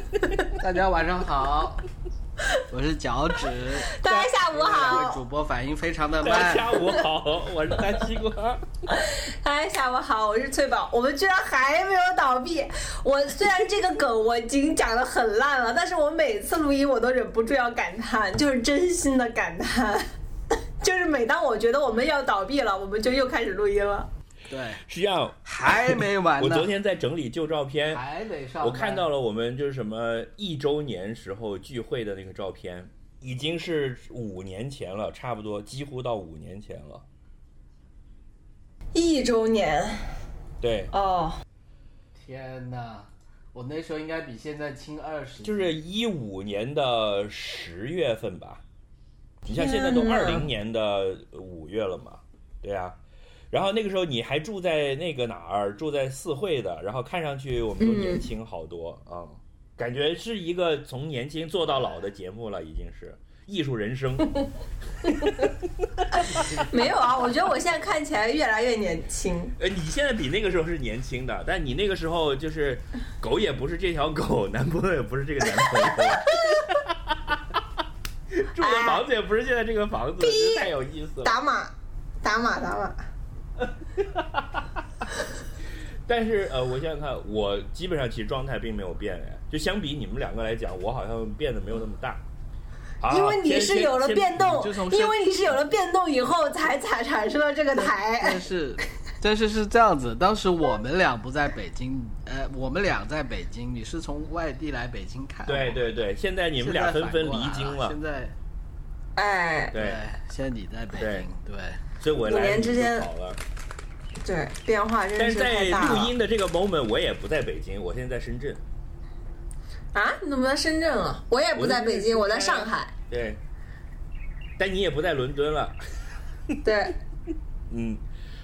大家晚上好，我是脚趾。大家下午好，主播反应非常的大家慢。下午好，我是大西瓜。大家下午好，我是翠宝。我们居然还没有倒闭。我虽然这个梗我已经讲的很烂了，但是我每次录音我都忍不住要感叹，就是真心的感叹。就是每当我觉得我们要倒闭了，我们就又开始录音了。对，是这样，还没完呢。我昨天在整理旧照片，还没上。我看到了我们就是什么一周年时候聚会的那个照片，已经是五年前了，差不多几乎到五年前了。一周年对，哦，天哪，我那时候应该比现在轻二十。就是一五年的十月份吧。你像现在都二零年的五月了嘛，对啊。然后那个时候你还住在那个哪儿，住在四惠的，然后看上去我们都年轻好多啊、嗯感觉是一个从年轻做到老的节目了，已经是艺术人生。没有啊，我觉得我现在看起来越来越年轻。呃，你现在比那个时候是年轻的，但你那个时候就是狗也不是这条狗，男朋友也不是这个男朋友，住的房子也不是现在这个房子，这太有意思了。打码，打码，打码。但是呃，我想想看，我基本上其实状态并没有变哎，就相比你们两个来讲，我好像变得没有那么大。好因为你是有了变，动，因为你是有了变动以后才才产生了这个台但。是，但是是这样子，当时我们俩不在北京，呃，我们俩在北京，你是从外地来北京看。对对对，现在你们俩纷纷离京了现，在哎，对，现在你在北对京，对，所以我来五年之间好了。对，变化真但是是太在大了录音的这个 moment，我也不在北京，我现在在深圳。啊！你怎么在深圳了？我也不在北京，我在上海。对，但你也不在伦敦了。对，嗯，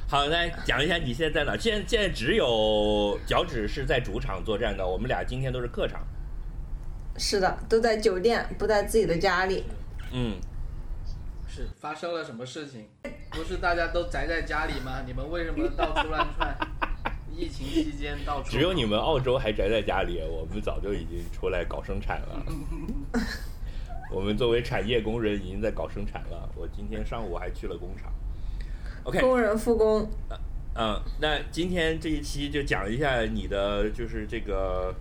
好，来讲一下你现在在哪？现在现在只有脚趾是在主场作战的，我们俩今天都是客场。是的，都在酒店，不在自己的家里。嗯，是发生了什么事情？不是大家都宅在家里吗？你们为什么到处乱窜？疫情期间到处只有你们澳洲还宅在家里，我们早就已经出来搞生产了。我们作为产业工人已经在搞生产了。我今天上午还去了工厂。OK，工人复工，嗯，那今天这一期就讲一下你的，就是这个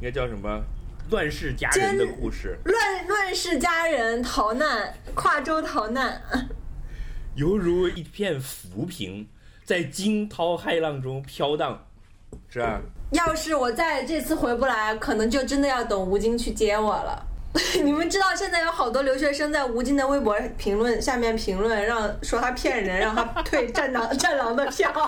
应该叫什么乱世佳人的故事，乱乱世佳人逃难，跨州逃难。犹如一片浮萍，在惊涛骇浪中飘荡，是吧？要是我在这次回不来，可能就真的要等吴京去接我了。你们知道现在有好多留学生在吴京的微博评论下面评论，让说他骗人，让他退战狼战狼的票。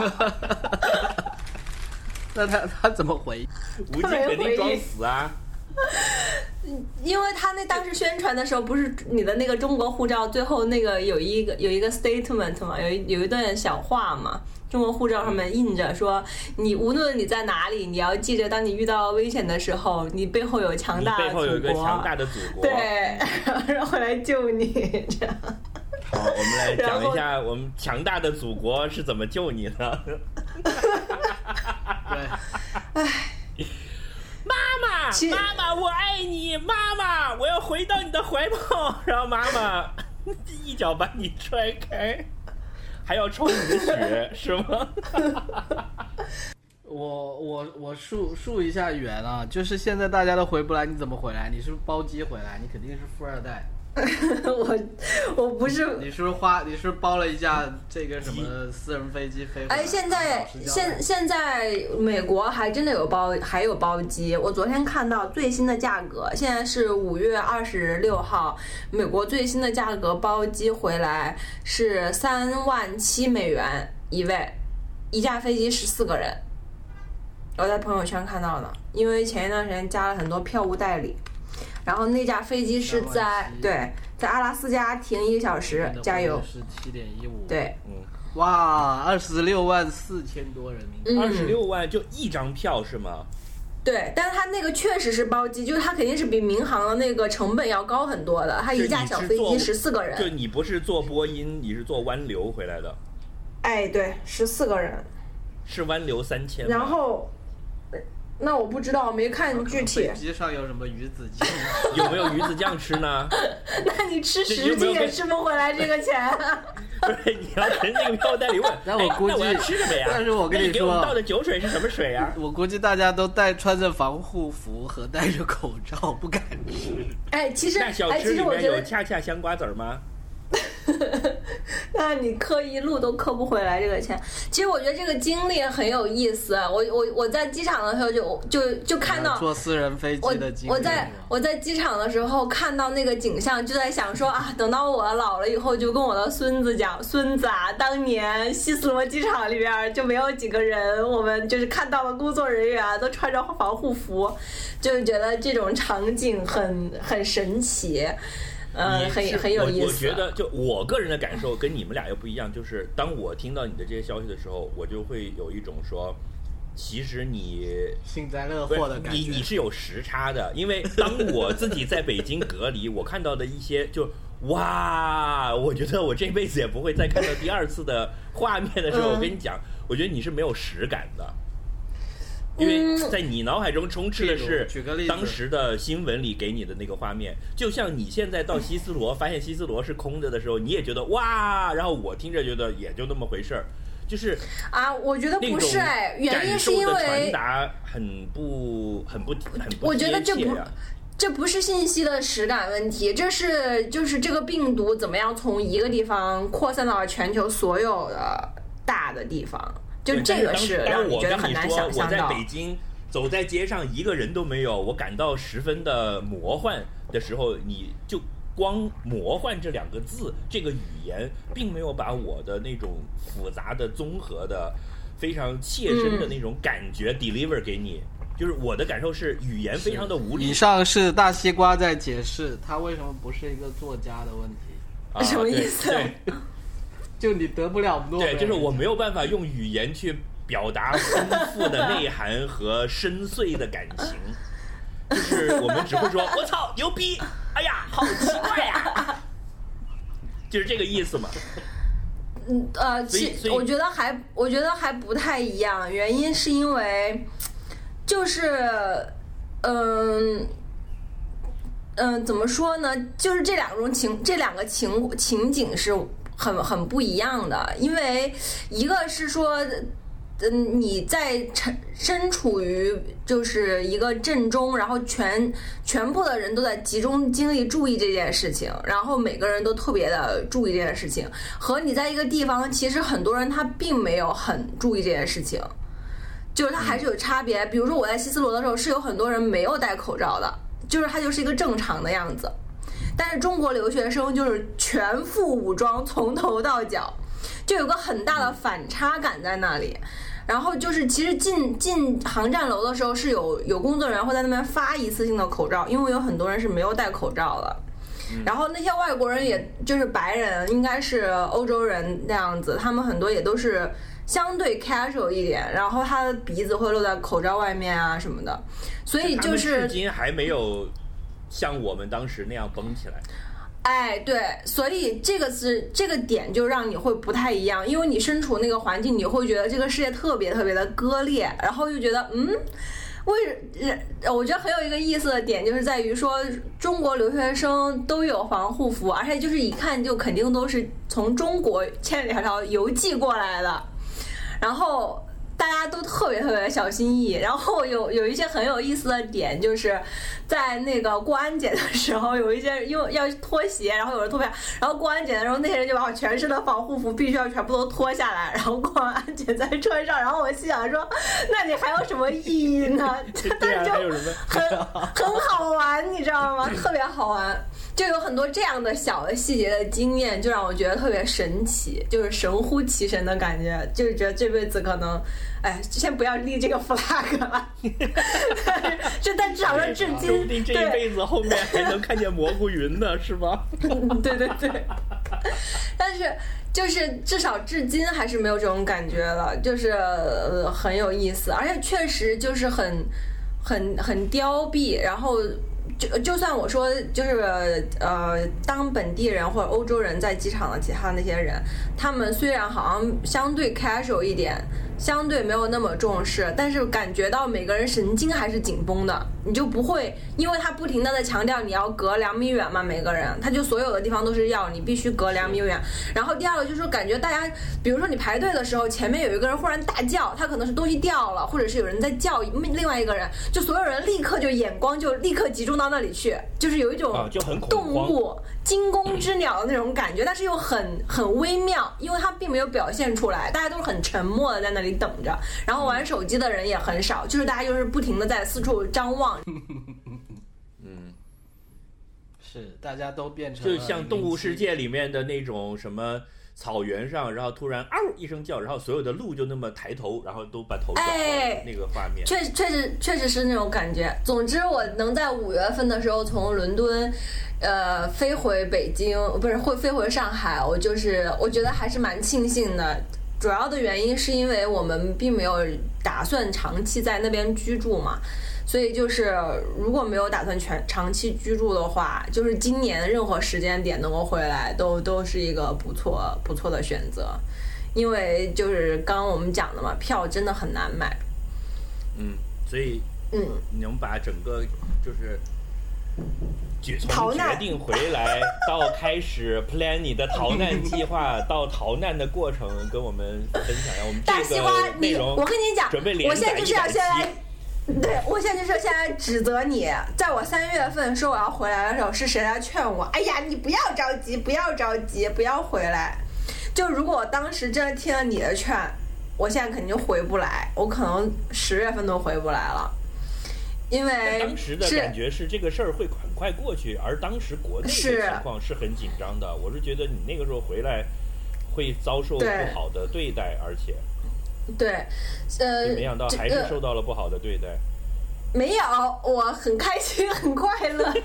那他他怎么回？吴京肯定装死啊！因为他那当时宣传的时候，不是你的那个中国护照最后那个有一个有一个 statement 嘛，有一有一段小话嘛。中国护照上面印着说，你无论你在哪里，你要记着，当你遇到危险的时候，你背后有强大的背后有一个祖国强大的祖国。对，然后来救你，这样。好，我们来讲一下我们强大的祖国是怎么救你的。对，妈妈，妈妈，我爱你，妈妈，我要回到你的怀抱。然后妈妈 一脚把你踹开，还要抽你的血，是吗？我我我述述一下缘啊，就是现在大家都回不来，你怎么回来？你是不是包机回来？你肯定是富二代。我我不是，你是不是花？你是不是包了一架这个什么私人飞机飞？哎，现在现现在美国还真的有包，还有包机。我昨天看到最新的价格，现在是五月二十六号，美国最新的价格包机回来是三万七美元一位，一架飞机十四个人。我在朋友圈看到的，因为前一段时间加了很多票务代理，然后那架飞机是在对在阿拉斯加停一个小时加油，是七点一五。，对，嗯，哇，二十六万四千多人民币。嗯二十六万就一张票是吗？对，但是它那个确实是包机，就是它肯定是比民航的那个成本要高很多的。它一架小飞机十四个人就，你不是坐波音，你是坐湾流回来的，哎，对，十四个人。是湾流三千。然后，呃那我不知道，没看具体飞。机上有什么鱼子酱？有没有鱼子酱吃呢？那你吃十斤也吃不回来这个钱。不是，你要存那个票代理问，哎那我估计那我要吃什么呀？但是我跟你说你给我们倒的酒水是什么水呀？我估计大家都戴穿着防护服和戴着口罩，不敢吃。哎，其实那小哎，吃里面有其实我觉得，恰恰香瓜子儿吗？那你磕一路都磕不回来这个钱。其实我觉得这个经历很有意思。我我我在机场的时候就就就看到坐私人飞机的经历我在我在机场的时候看到那个景象，就在想说啊，等到我老了以后，就跟我的孙子讲，孙子啊，当年希斯罗机场里边就没有几个人，我们就是看到了工作人员都穿着防护服，就是觉得这种场景很很神奇，呃，很你很有意思。我。觉得，就我个人的感受跟你们俩又不一样，就是当我听到你的这些消息的时候，我就会有一种说，其实你幸灾乐祸的感觉。你你是有时差的，因为当我自己在北京隔离，我看到的一些就哇，我觉得我这辈子也不会再看到第二次的画面的时候，嗯我跟你讲，我觉得你是没有实感的。因为在你脑海中充斥的是当时的新闻里给你的那个画面，就像你现在到西斯罗发现西斯罗是空的的时候，你也觉得哇，然后我听着觉得也就那么回事儿，就是啊，我觉得不是哎，原因是因受的传为达很不很不很不我觉得这不这不是信息的实感问题，这是就是这个病毒怎么样从一个地方扩散到全球所有的大的地方，就对这个是但是当让觉得很我跟你说，难想象我在到。北京走在街上一个人都没有，我感到十分的魔幻的时候，你就光“魔幻”这两个字，这个语言并没有把我的那种复杂的、综合的、非常切身的嗯那种感觉 deliver 给你。就是我的感受是，语言非常的无以。上是大西瓜在解释他为什么不是一个作家的问题。啊什么意思对对就你得不了诺贝尔对，就是我没有办法用语言去表达丰富的内涵和深邃的感情，就是我们只会说“我操，牛逼！哎呀，好奇怪呀”，就是这个意思嘛。嗯呃，其我觉得还我觉得还不太一样，原因是因为就是嗯。嗯，怎么说呢？就是这两种情，这两个情情景是很很不一样的。因为一个是说，嗯，你在身身处于就是一个阵中，然后全全部的人都在集中精力注意这件事情，然后每个人都特别的注意这件事情，和你在一个地方，其实很多人他并没有很注意这件事情，就是它还是有差别。比如说我在希斯罗的时候，是有很多人没有戴口罩的，就是它就是一个正常的样子。但是中国留学生就是全副武装，从头到脚，就有个很大的反差感在那里。然后就是，其实进进航站楼的时候是有有工作人员会在那边发一次性的口罩，因为有很多人是没有戴口罩的。然后那些外国人，也就是白人，应该是欧洲人那样子，他们很多也都是相对 casual 一点，然后他的鼻子会露在口罩外面啊什么的，所以就是至今还没有像我们当时那样绷起来。哎，对，所以这个是这个点就让你会不太一样，因为你身处那个环境，你会觉得这个世界特别特别的割裂，然后又觉得嗯。为呃我觉得很有一个意思的点，就是在于说，中国留学生都有防护服，而且就是一看就肯定都是从中国千里迢迢邮寄过来的，然后大家都特别特别小心翼翼。然后有有一些很有意思的点，就是在那个过安检的时候，有一些人用要脱鞋，然后有人脱不下，然后过安检的时候，那些人就把我全身的防护服必须要全部都脱下来，然后过完安检再穿上。然后我心想说，那你还有什么意义呢？但 是就？很很好玩，你知道吗？特别好玩，就有很多这样的小的细节的经验，就让我觉得特别神奇，就是神乎其神的感觉，就是觉得这辈子可能，哎，先不要立这个 flag 了，就但至少说至说今不定这一辈子后面还能看见蘑菇云呢，是吧？对对对，但是就是至少至今还是没有这种感觉了，就是呃很有意思，而且确实就是很很很凋敝，然后。就就算我说就是呃，当本地人或者欧洲人在机场的其他那些人，他们虽然好像相对 casual 一点，相对没有那么重视，但是感觉到每个人神经还是紧绷的，你就不会，因为他不停的在强调你要隔两米远嘛，每个人他就所有的地方都是要你必须隔两米远。然后第二个就是，感觉大家，比如说你排队的时候，前面有一个人忽然大叫，他可能是东西掉了，或者是有人在叫另外一个人，就所有人立刻就眼光就立刻集中到那里去，就是有一种动物惊弓之鸟的那种感觉，但是又很很微妙，因为他并没有表现出来，大家都是很沉默的在那里。等着，然后玩手机的人也很少，就是大家就是不停的在四处张望。嗯，是大家都变成就像动物世界里面的那种什么草原上，然后突然嗷一声叫，然后所有的鹿就那么抬头，然后都把头转过来，那个画面，确确实确实是那种感觉。总之，我能在五月份的时候从伦敦，呃，飞回北京，不是会飞回上海，我就是我觉得还是蛮庆幸的。主要的原因是因为我们并没有打算长期在那边居住嘛，所以就是如果没有打算全长期居住的话，就是今年任何时间点能够回来都都是一个不错不错的选择，因为就是刚刚我们讲的嘛，票真的很难买。嗯，所以嗯，能把整个就是。从决定回来到开始 plan 你的逃难计划，到逃难的过程，跟我们分享一下。我们大西瓜，你我跟你讲，准备我现在就是要先来，对我现在就是现在指责你，在我三月份说我要回来的时候，是谁来劝我？哎呀，你不要着急，不要着急，不要回来。就如果我当时真的听了你的劝，我现在肯定回不来，我可能十月份都回不来了。因为当时的感觉是这个事儿会很快过去，而当时国内的情况是很紧张的。我是觉得你那个时候回来会遭受不好的对待，而且对，呃，没想到还是受到了不好的对待。没有，我很开心，很快乐。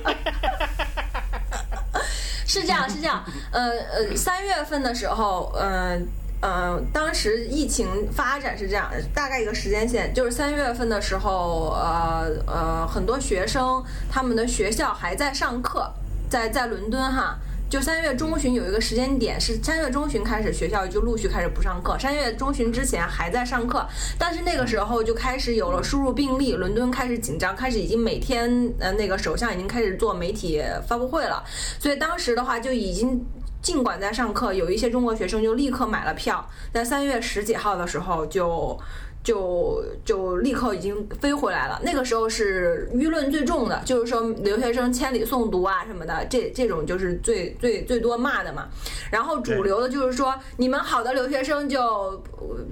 是这样，是这样。呃呃，三月份的时候，嗯。嗯，当时疫情发展是这样，大概一个时间线，就是三月份的时候，呃呃，很多学生他们的学校还在上课，在在伦敦哈，就三月中旬有一个时间点是三月中旬开始学校就陆续开始不上课，三月中旬之前还在上课，但是那个时候就开始有了输入病例，伦敦开始紧张，开始已经每天呃那个首相已经开始做媒体发布会了，所以当时的话就已经。尽管在上课，有一些中国学生就立刻买了票，在三月十几号的时候就就就立刻已经飞回来了。那个时候是舆论最重的，就是说留学生千里送读啊什么的，这这种就是最最最多骂的嘛。然后主流的就是说，你们好的留学生就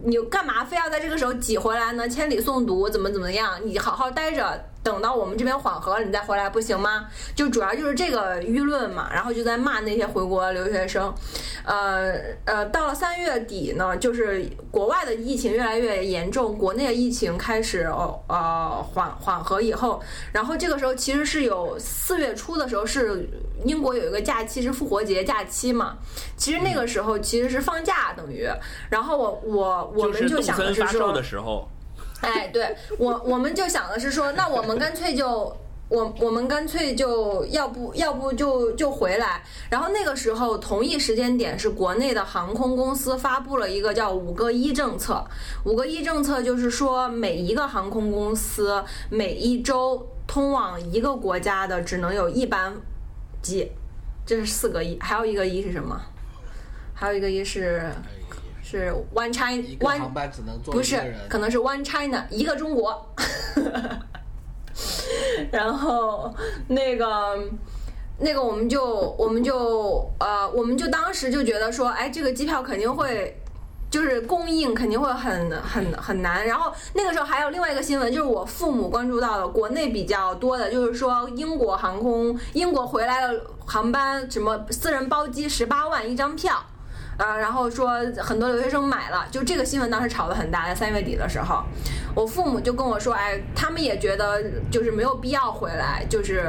你干嘛非要在这个时候挤回来呢？千里送读怎么怎么样？你好好待着。等到我们这边缓和了，你再回来不行吗？就主要就是这个舆论嘛，然后就在骂那些回国留学生。呃呃，到了三月底呢，就是国外的疫情越来越严重，国内的疫情开始呃缓缓和以后，然后这个时候其实是有四月初的时候是英国有一个假期是复活节假期嘛，其实那个时候其实是放假等于，然后我我我们就想的是说。哎，对我，我们就想的是说，那我们干脆就，我我们干脆就要不要不就就回来。然后那个时候同一时间点是国内的航空公司发布了一个叫“五个一”政策，“五个一”政策就是说每一个航空公司每一周通往一个国家的只能有一班机，这是四个一，还有一个一是什么？还有一个一是。是 One China，One 不是，可能是 One China，一个中国。然后那个那个，我们就我们就呃，我们就当时就觉得说，哎，这个机票肯定会就是供应肯定会很很很难。然后那个时候还有另外一个新闻，就是我父母关注到的，国内比较多的，就是说英国航空英国回来的航班，什么私人包机十八万一张票。呃，然后说很多留学生买了，就这个新闻当时炒得很大，在三月底的时候，我父母就跟我说，哎，他们也觉得就是没有必要回来，就是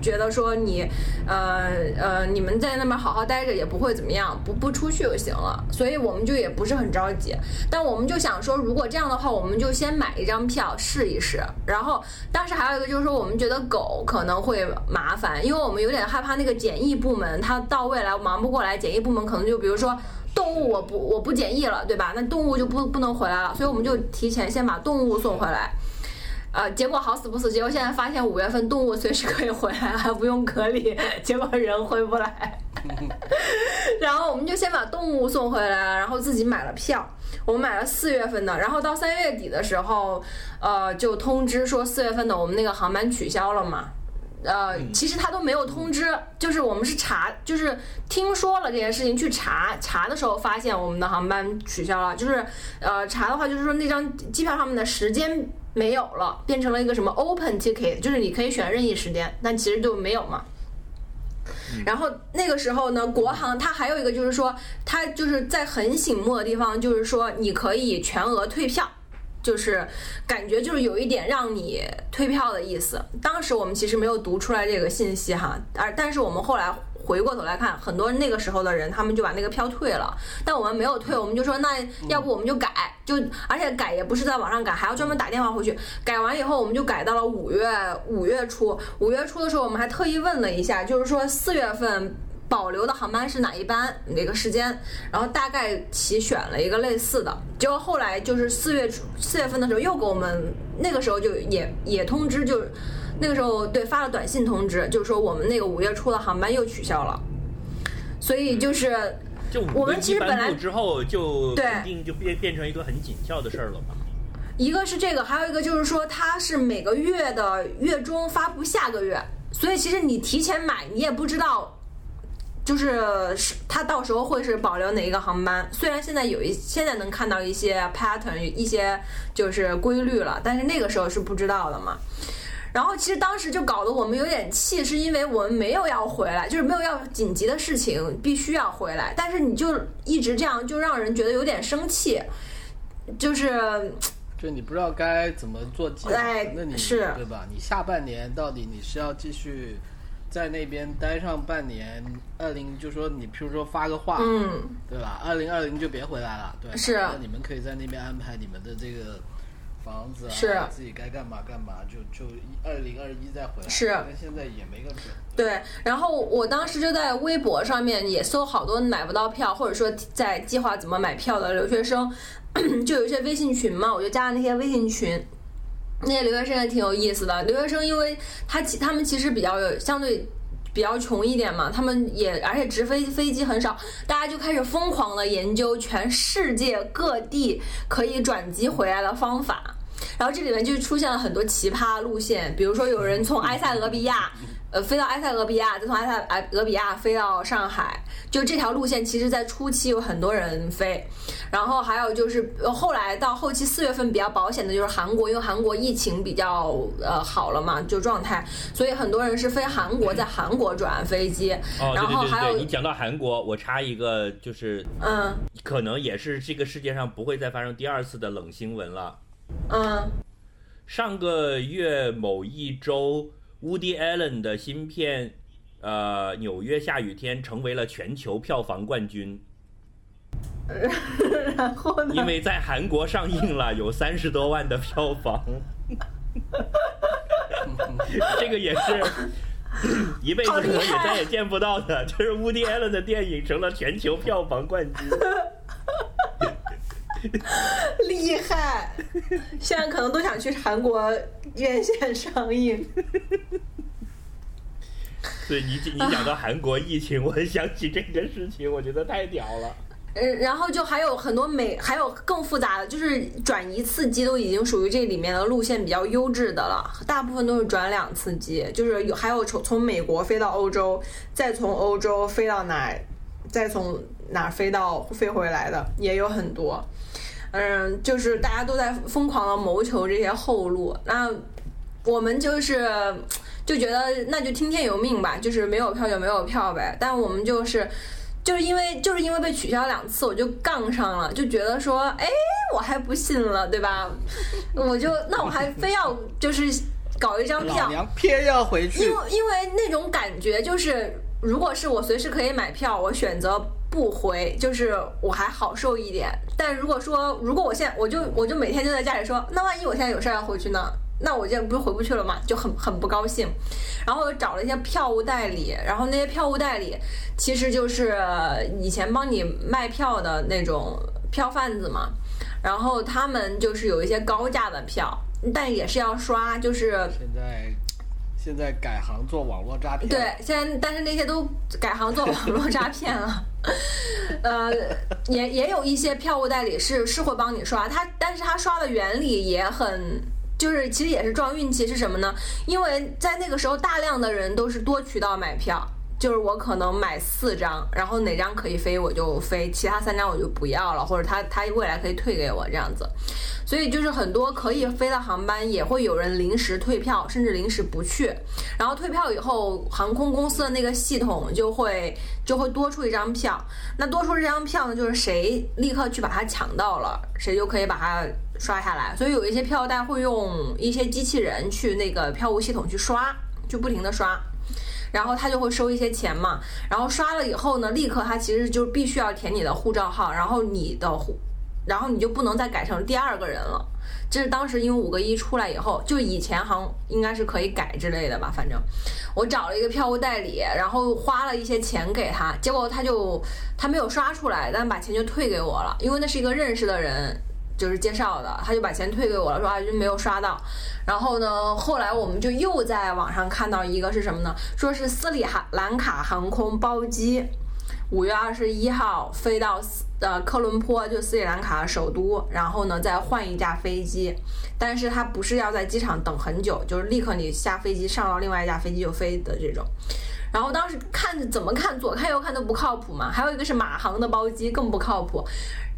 觉得说你，呃呃，你们在那边好好待着也不会怎么样，不不出去就行了，所以我们就也不是很着急，但我们就想说，如果这样的话，我们就先买一张票试一试。然后当时还有一个就是说，我们觉得狗可能会麻烦，因为我们有点害怕那个检疫部门他到未来忙不过来，检疫部门可能就比如说。动物我不我不检疫了，对吧？那动物就不不能回来了，所以我们就提前先把动物送回来。呃，结果好死不死，结果现在发现五月份动物随时可以回来，还 不用隔离，结果人回不来。然后我们就先把动物送回来了，然后自己买了票。我们买了四月份的，然后到三月底的时候，呃，就通知说四月份的我们那个航班取消了嘛。呃，其实他都没有通知，就是我们是查，就是听说了这件事情去查，查的时候发现我们的航班取消了，就是呃查的话就是说那张机票上面的时间没有了，变成了一个什么 open ticket，就是你可以选任意时间，但其实就没有嘛。然后那个时候呢，国航它还有一个就是说，它就是在很醒目的地方，就是说你可以全额退票。就是感觉就是有一点让你退票的意思。当时我们其实没有读出来这个信息哈，而但是我们后来回过头来看，很多那个时候的人他们就把那个票退了，但我们没有退，我们就说那要不我们就改，就而且改也不是在网上改，还要专门打电话回去。改完以后我们就改到了五月五月初，五月初的时候我们还特意问了一下，就是说四月份。保留的航班是哪一班哪个时间？然后大概其选了一个类似的，结果后来就是四月初四月份的时候又给我们，那个时候就也也通知，就那个时候对发了短信通知，就是说我们那个五月初的航班又取消了。所以就是就我们其实本来之后就肯定就变变成一个很紧俏的事儿了吧？一个是这个，还有一个就是说它是每个月的月中发布下个月，所以其实你提前买你也不知道。就是是，它到时候会是保留哪一个航班？虽然现在有一现在能看到一些 pattern，一些就是规律了，但是那个时候是不知道的嘛。然后其实当时就搞得我们有点气，是因为我们没有要回来，就是没有要紧急的事情必须要回来，但是你就一直这样，就让人觉得有点生气，就是，就你不知道该怎么做计划，那你是对吧？你下半年到底你是要继续？在那边待上半年，二零就说你，譬如说发个话，嗯，对吧？二零二零就别回来了，对，是。那你们可以在那边安排你们的这个房子啊，是自己该干嘛干嘛，就就二零二一再回来。是。但现在也没个准。对，然后我当时就在微博上面也搜好多买不到票，或者说在计划怎么买票的留学生，就有一些微信群嘛，我就加了那些微信群。那些留学生也挺有意思的。留学生，因为他其他们其实比较有相对比较穷一点嘛，他们也而且直飞飞机很少，大家就开始疯狂的研究全世界各地可以转机回来的方法。然后这里面就出现了很多奇葩路线，比如说有人从埃塞俄比亚。呃，飞到埃塞俄比亚，再从埃塞埃俄比亚飞到上海，就这条路线，其实在初期有很多人飞，然后还有就是后来到后期四月份比较保险的就是韩国，因为韩国疫情比较呃好了嘛，就状态，所以很多人是飞韩国，在韩国转飞机。哦，然后还有你讲到韩国，我插一个，就是嗯，可能也是这个世界上不会再发生第二次的冷新闻了。嗯，上个月某一周。Woody Allen 的新片，呃，《纽约下雨天》成为了全球票房冠军。然后呢？因为在韩国上映了，有三十多万的票房。这个也是 一辈子可能也再也见不到的，就是 Woody Allen 的电影成了全球票房冠军。厉害！现在可能都想去韩国院线上映。对你，你讲到韩国疫情，我想起这个事情，我觉得太屌了。嗯，然后就还有很多美，还有更复杂的，就是转一次机都已经属于这里面的路线比较优质的了，大部分都是转两次机，就是有还有从从美国飞到欧洲，再从欧洲飞到哪，再从哪飞到飞回来的也有很多。嗯，就是大家都在疯狂的谋求这些后路，那我们就是就觉得那就听天由命吧，就是没有票就没有票呗。但我们就是就是因为就是因为被取消两次，我就杠上了，就觉得说，哎，我还不信了，对吧？我就那我还非要就是搞一张票，娘偏要回去，因为因为那种感觉就是，如果是我随时可以买票，我选择。不回就是我还好受一点，但如果说如果我现在我就我就每天就在家里说，那万一我现在有事要回去呢？那我这不是回不去了吗？就很很不高兴。然后我找了一些票务代理，然后那些票务代理其实就是以前帮你卖票的那种票贩子嘛。然后他们就是有一些高价的票，但也是要刷，就是现在现在改行做网络诈骗，对，现在但是那些都改行做网络诈骗了。呃，也也有一些票务代理是是会帮你刷，他但是他刷的原理也很。就是其实也是撞运气，是什么呢？因为在那个时候，大量的人都是多渠道买票。就是我可能买四张，然后哪张可以飞我就飞，其他三张我就不要了，或者他他未来可以退给我这样子。所以就是很多可以飞的航班也会有人临时退票，甚至临时不去。然后退票以后，航空公司的那个系统就会就会多出一张票。那多出这张票呢，就是谁立刻去把它抢到了，谁就可以把它刷下来。所以有一些票代会用一些机器人去那个票务系统去刷，就不停的刷。然后他就会收一些钱嘛，然后刷了以后呢，立刻他其实就必须要填你的护照号，然后你的护，然后你就不能再改成第二个人了。这是当时因为五个一出来以后，就以前好像应该是可以改之类的吧，反正我找了一个票务代理，然后花了一些钱给他，结果他就他没有刷出来，但把钱就退给我了，因为那是一个认识的人。就是介绍的，他就把钱退给我了，说啊就没有刷到。然后呢，后来我们就又在网上看到一个是什么呢？说是斯里兰卡航空包机，五月二十一号飞到呃科伦坡，就斯里兰卡首都，然后呢再换一架飞机，但是他不是要在机场等很久，就是立刻你下飞机上到另外一架飞机就飞的这种。然后当时看怎么看左看右看都不靠谱嘛，还有一个是马航的包机更不靠谱。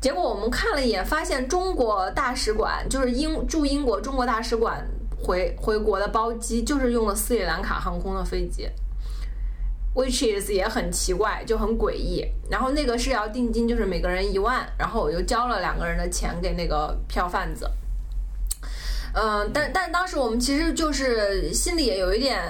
结果我们看了一眼，发现中国大使馆就是英驻英国中国大使馆回回国的包机，就是用了斯里兰卡航空的飞机，which is 也很奇怪，就很诡异。然后那个是要定金，就是每个人一万，然后我就交了两个人的钱给那个票贩子。嗯，但但当时我们其实就是心里也有一点。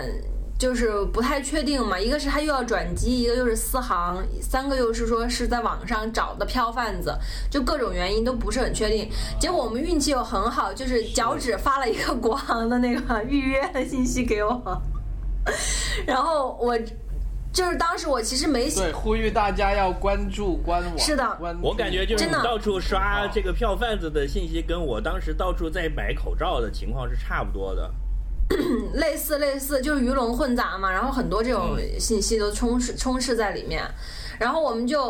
就是不太确定嘛，一个是他又要转机，一个又是私航，三个又是说是在网上找的票贩子，就各种原因都不是很确定。结果我们运气又很好，就是脚趾发了一个国航的那个预约的信息给我，然后我就是当时我其实没对呼吁大家要关注官网，是的，我感觉就是你到处刷这个票贩子的信息，跟我当时到处在买口罩的情况是差不多的。类似类似，就是鱼龙混杂嘛，然后很多这种信息都充斥充斥在里面，然后我们就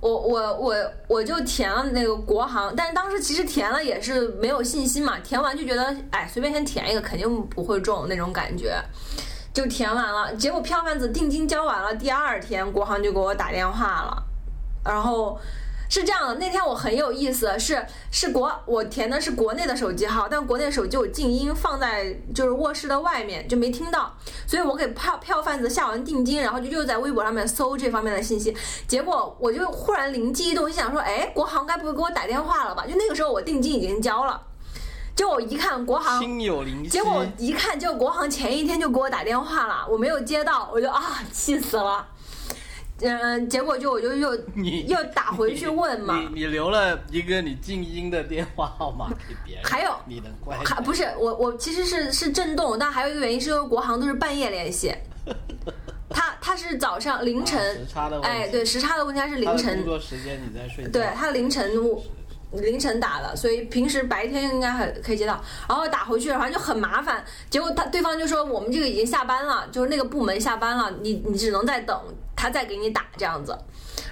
我我我我就填了那个国航，但是当时其实填了也是没有信心嘛，填完就觉得哎随便先填一个肯定不会中那种感觉，就填完了，结果票贩子定金交完了，第二天国航就给我打电话了，然后。是这样的，那天我很有意思，是是国我填的是国内的手机号，但国内手机我静音放在就是卧室的外面就没听到，所以我给票票贩子下完定金，然后就又在微博上面搜这方面的信息，结果我就忽然灵机一动，就想说，哎，国航该不会给我打电话了吧？就那个时候我定金已经交了，就我一看国航，心有灵犀，结果一看就国航前一天就给我打电话了，我没有接到，我就啊气死了。嗯，结果就我就又你 又打回去问嘛，你你留了一个你静音的电话号码 给别人，还有你能关？还不是我我其实是是震动，但还有一个原因是因为国航都是半夜联系，他他是早上凌晨，时差的哎对时差的问题，他是凌晨。工作时间你在睡觉，对他凌晨凌晨打的，所以平时白天应该很可以接到，然后打回去反正就很麻烦，结果他对方就说我们这个已经下班了，就是那个部门下班了，你你只能再等。他再给你打这样子，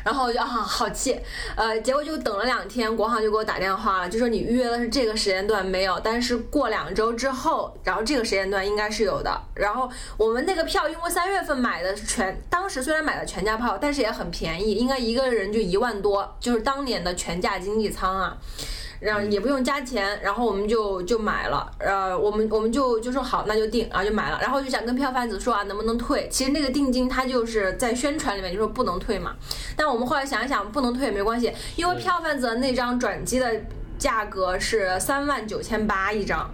然后我就啊好气，呃，结果就等了两天，国航就给我打电话了，就说你预约的是这个时间段没有，但是过两周之后，然后这个时间段应该是有的。然后我们那个票因为三月份买的全，当时虽然买的全价票，但是也很便宜，应该一个人就一万多，就是当年的全价经济舱啊。然后也不用加钱，然后我们就就买了，呃，我们我们就就说好，那就定，然后就买了，然后就想跟票贩子说啊，能不能退？其实那个定金他就是在宣传里面就说不能退嘛，但我们后来想一想，不能退也没关系，因为票贩子那张转机的价格是三万九千八一张，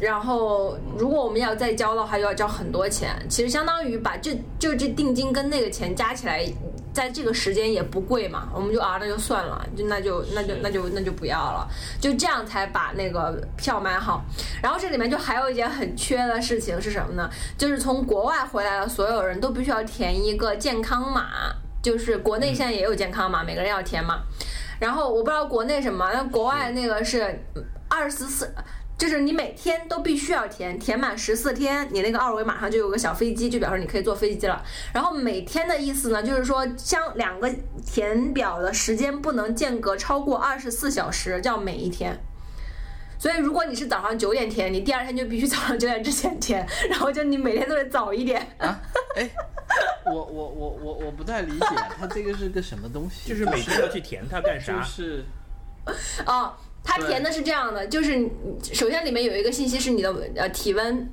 然后如果我们要再交的话，又要交很多钱，其实相当于把这就这定金跟那个钱加起来。在这个时间也不贵嘛，我们就啊那就算了，就那就那就那就那就不要了，就这样才把那个票买好。然后这里面就还有一件很缺的事情是什么呢？就是从国外回来的所有人都必须要填一个健康码，就是国内现在也有健康码，每个人要填嘛。然后我不知道国内什么，那国外那个是二十四。就是你每天都必须要填，填满十四天，你那个二维码上就有个小飞机，就表示你可以坐飞机了。然后每天的意思呢，就是说将两个填表的时间不能间隔超过二十四小时，叫每一天。所以如果你是早上九点填，你第二天就必须早上九点之前填，然后就你每天都得早一点。啊，哎，我我我我我不太理解，它这个是个什么东西？就是每天要去填它干啥？就是 哦。他填的是这样的，就是首先里面有一个信息是你的呃体温，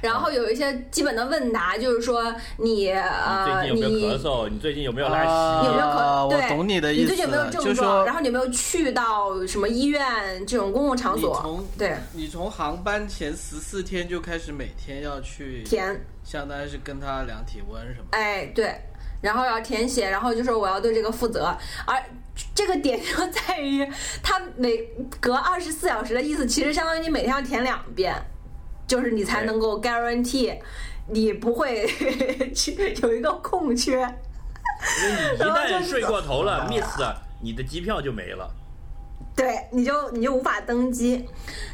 然后有一些基本的问答，就是说你呃你最近有没有咳嗽？你最近有没有拉稀？有没有咳？对，我懂你的意思。你最近有没有症状？然后你有没有去到什么医院这种公共场所？对，你从航班前十四天就开始每天要去填，相当于是跟他量体温什么？哎，对，然后要填写，然后就说我要对这个负责，而。这个点就在于，它每隔二十四小时的意思，其实相当于你每天要填两遍，就是你才能够 guarantee 你不会 去有一个空缺。一旦睡过头了，miss，你的机票就没了。对，你就你就无法登机。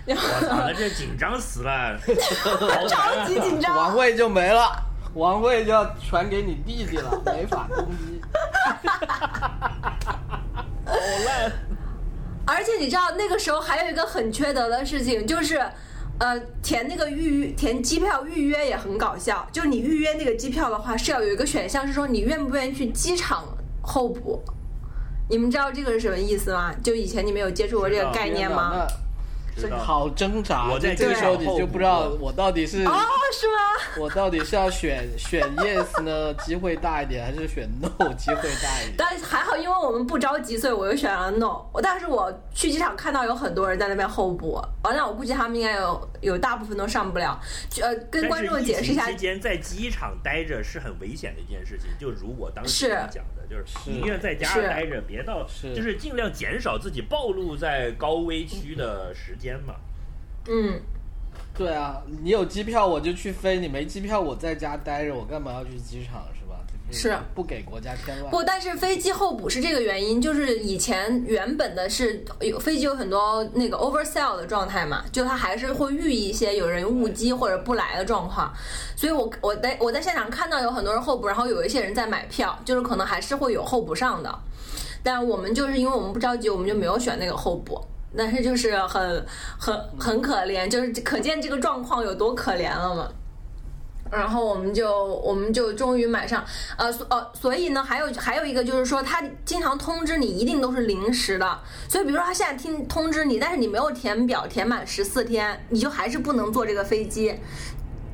我操，那这紧张死了，超级紧张，晚位就没了，王位就要传给你弟弟了，没法攻击。好烂！而且你知道那个时候还有一个很缺德的事情，就是，呃，填那个预填机票预约也很搞笑。就是你预约那个机票的话，是要有一个选项是说你愿不愿意去机场候补。你们知道这个是什么意思吗？就以前你们有接触过这个概念吗？好挣扎，我在这个时候你就不知道我到底是哦是吗？我到底是要选选 yes 呢，机会大一点，还是选 no 机会大一点？但还好，因为我们不着急，所以我又选了 no。但是我去机场看到有很多人在那边候补，完了我估计他们应该有有大部分都上不了。呃，跟观众解释一下，期间在机场待着是很危险的一件事情。就如果当时讲的，就是宁愿在家待着，别到就是尽量减少自己暴露在高危区的时间。嘛，嗯，对啊，你有机票我就去飞，你没机票我在家待着，我干嘛要去机场是不给国家添乱。不，但是飞机候补是这个原因，就是以前原本的是有飞机有很多那个 oversell 的状态嘛，就它还是会遇一些有人误机或者不来的状况，所以我我在我在现场看到有很多人候补，然后有一些人在买票，就是可能还是会有候补上的，但我们就是因为我们不着急，我们就没有选那个候补。但是就是很很很可怜，就是可见这个状况有多可怜了嘛。然后我们就我们就终于买上，呃，所呃，所以呢，还有还有一个就是说，他经常通知你一定都是临时的。所以比如说他现在听通知你，但是你没有填表填满十四天，你就还是不能坐这个飞机。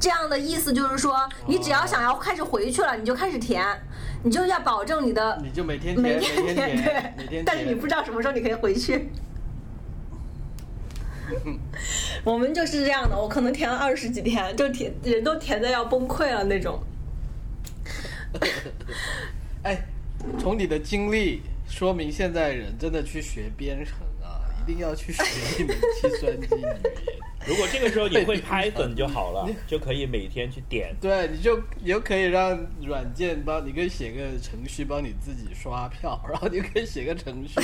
这样的意思就是说，你只要想要开始回去了，你就开始填，你就要保证你的，你就每天每天填，对，每天但是你不知道什么时候你可以回去。我们就是这样的，我可能填了二十几天，就填人都填的要崩溃了那种。哎，从你的经历说明，现在人真的去学编程，一定要去学一门计算机语言。如果这个时候你会 Python 就好了，就可以每天去点。对，你就你就可以让软件帮你，可以写个程序帮你自己刷票，然后你可以写个程序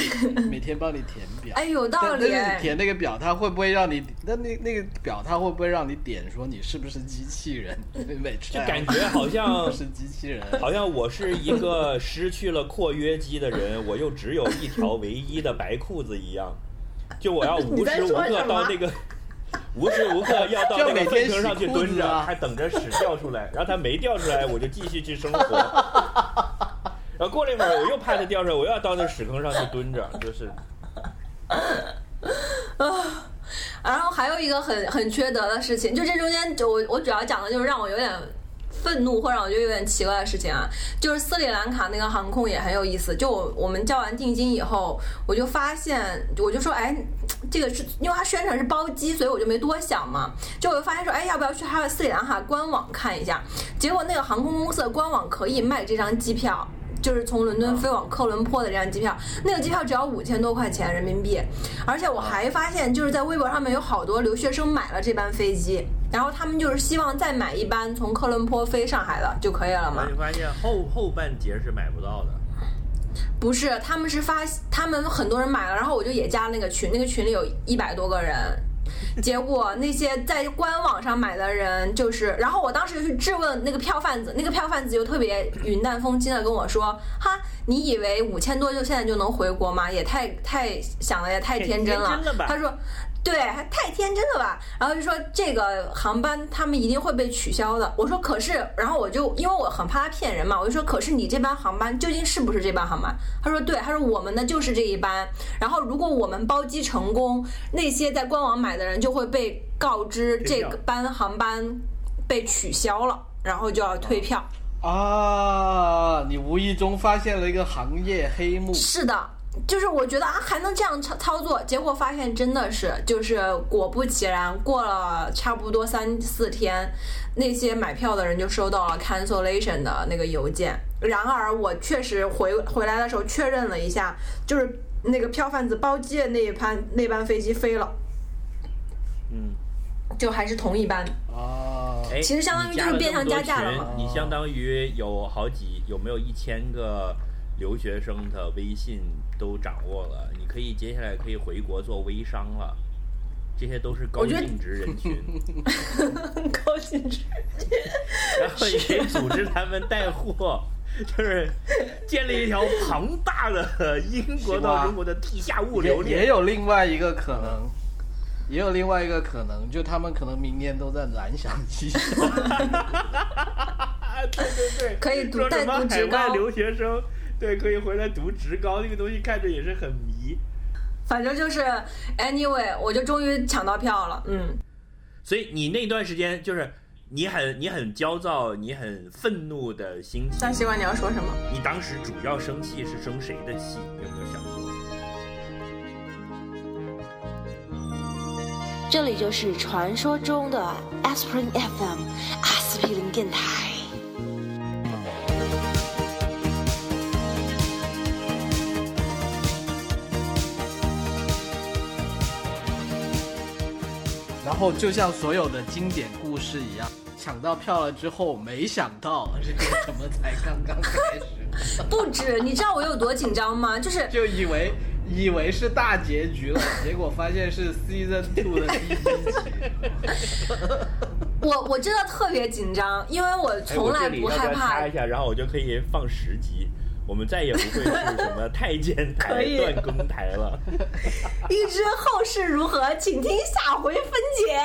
每天帮你填表。哎，有道理。但是你填那个表，它会不会让你？那那那个表，它会不会让你点说你是不是机器人？每次就感觉好像 是机器人，好像我是一个失去了括约肌的人，我又只有一条唯一的白裤子一样，就我要无时无刻 到那个。无时无刻 要到那个粪坑上去蹲着，还等着屎掉出来。然后它没掉出来，我就继续去生活。然后过了一会儿，我又怕它掉出来，我又要到那屎坑上去蹲着，就是。啊，然后还有一个很很缺德的事情，就这中间，就我我主要讲的就是让我有点。愤怒或让我觉得有点奇怪的事情啊，就是斯里兰卡那个航空也很有意思。就我们交完定金以后，我就发现，我就说，哎，这个是因为它宣传是包机，所以我就没多想嘛。就我就发现说，哎，要不要去它的斯里兰卡官网看一下？结果那个航空公司的官网可以卖这张机票，就是从伦敦飞往科伦坡的这张机票，那个机票只要五千多块钱人民币，而且我还发现就是在微博上面有好多留学生买了这班飞机，然后他们就是希望再买一班从科伦坡飞上海的就可以了嘛我。就发现后后半截是买不到的。不是，他们是发，他们很多人买了，然后我就也加那个群，那个群里有一百多个人。结果那些在官网上买的人，就是，然后我当时就去质问那个票贩子，那个票贩子就特别云淡风轻的跟我说：“哈，你以为五千多就现在就能回国吗？也太太想的也太天真了。天真了吧他说。对，还太天真了吧？然后就说这个航班他们一定会被取消的。我说可是，然后我就因为我很怕他骗人嘛，我就说可是你这班航班究竟是不是这班航班？他说对，他说我们的就是这一班。然后如果我们包机成功，那些在官网买的人就会被告知这个班航班被取消了，然后就要退票。啊，你无意中发现了一个行业黑幕。是的，就是我觉得啊还能这样操操作，结果发现真的是，就是果不其然，过了差不多三四天，那些买票的人就收到了 cancellation 的那个邮件。然而我确实回回来的时候确认了一下，就是那个票贩子包机的那一班那班飞机飞了，嗯，就还是同一班。啊，哎，其实相当于就是变相加价了嘛你相当于有好几有没有一千个留学生的微信都掌握了，你可以接下来可以回国做微商了。这些都是高净值人群，高净值。然后也可以组织他们带货，就是建立一条庞大的英国到中国的地下物流链。也有另外一个可能，也有另外一个可能，就他们可能明年都在蓝翔机场。啊，对对对，可以读说什么带读职高海外留学生，对，可以回来读职高，那个东西看着也是很迷。反正就是，anyway，我就终于抢到票了，嗯。所以你那段时间就是你很你很焦躁，你很愤怒的心情。那西瓜你要说什么？你当时主要生气是生谁的气？有没有想过？这里就是传说中的 Aspirin FM 阿司匹林电台。后就像所有的经典故事一样，抢到票了之后，没想到这个怎么才刚刚开始，不止，你知道我有多紧张吗？就是就以为以为是大结局了，结果发现是 season two 的第一集。我我真的特别紧张，因为我哎从来我这里要不不害怕要插一。下，然后我就可以放十集。我们再也不会是什么太监台断公台了。预知后事如何，请听下回分解。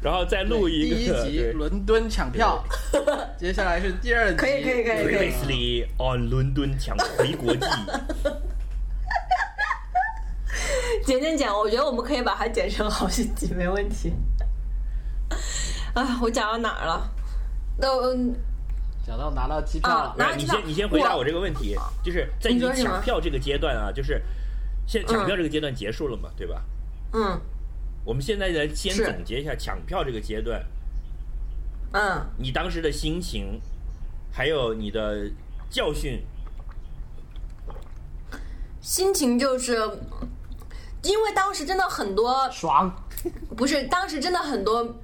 然后再录一个第一集伦敦抢票，接下来是第二集，可以可以可以可以 Previously on 伦敦抢 回国记。剪剪剪，我觉得我们可以把它剪成好几集，没问题。啊，我讲到哪儿了？那我讲到拿到机票了，啊拿不是你先你先回答我这个问题，就是在你抢票这个阶段啊，就是现在抢票这个阶段结束了嘛，对吧？嗯。我们现在来先总结一下抢票这个阶段，嗯，你当时的心情，还有你的教训。心情就是，因为当时真的很多爽，不是，当时真的很多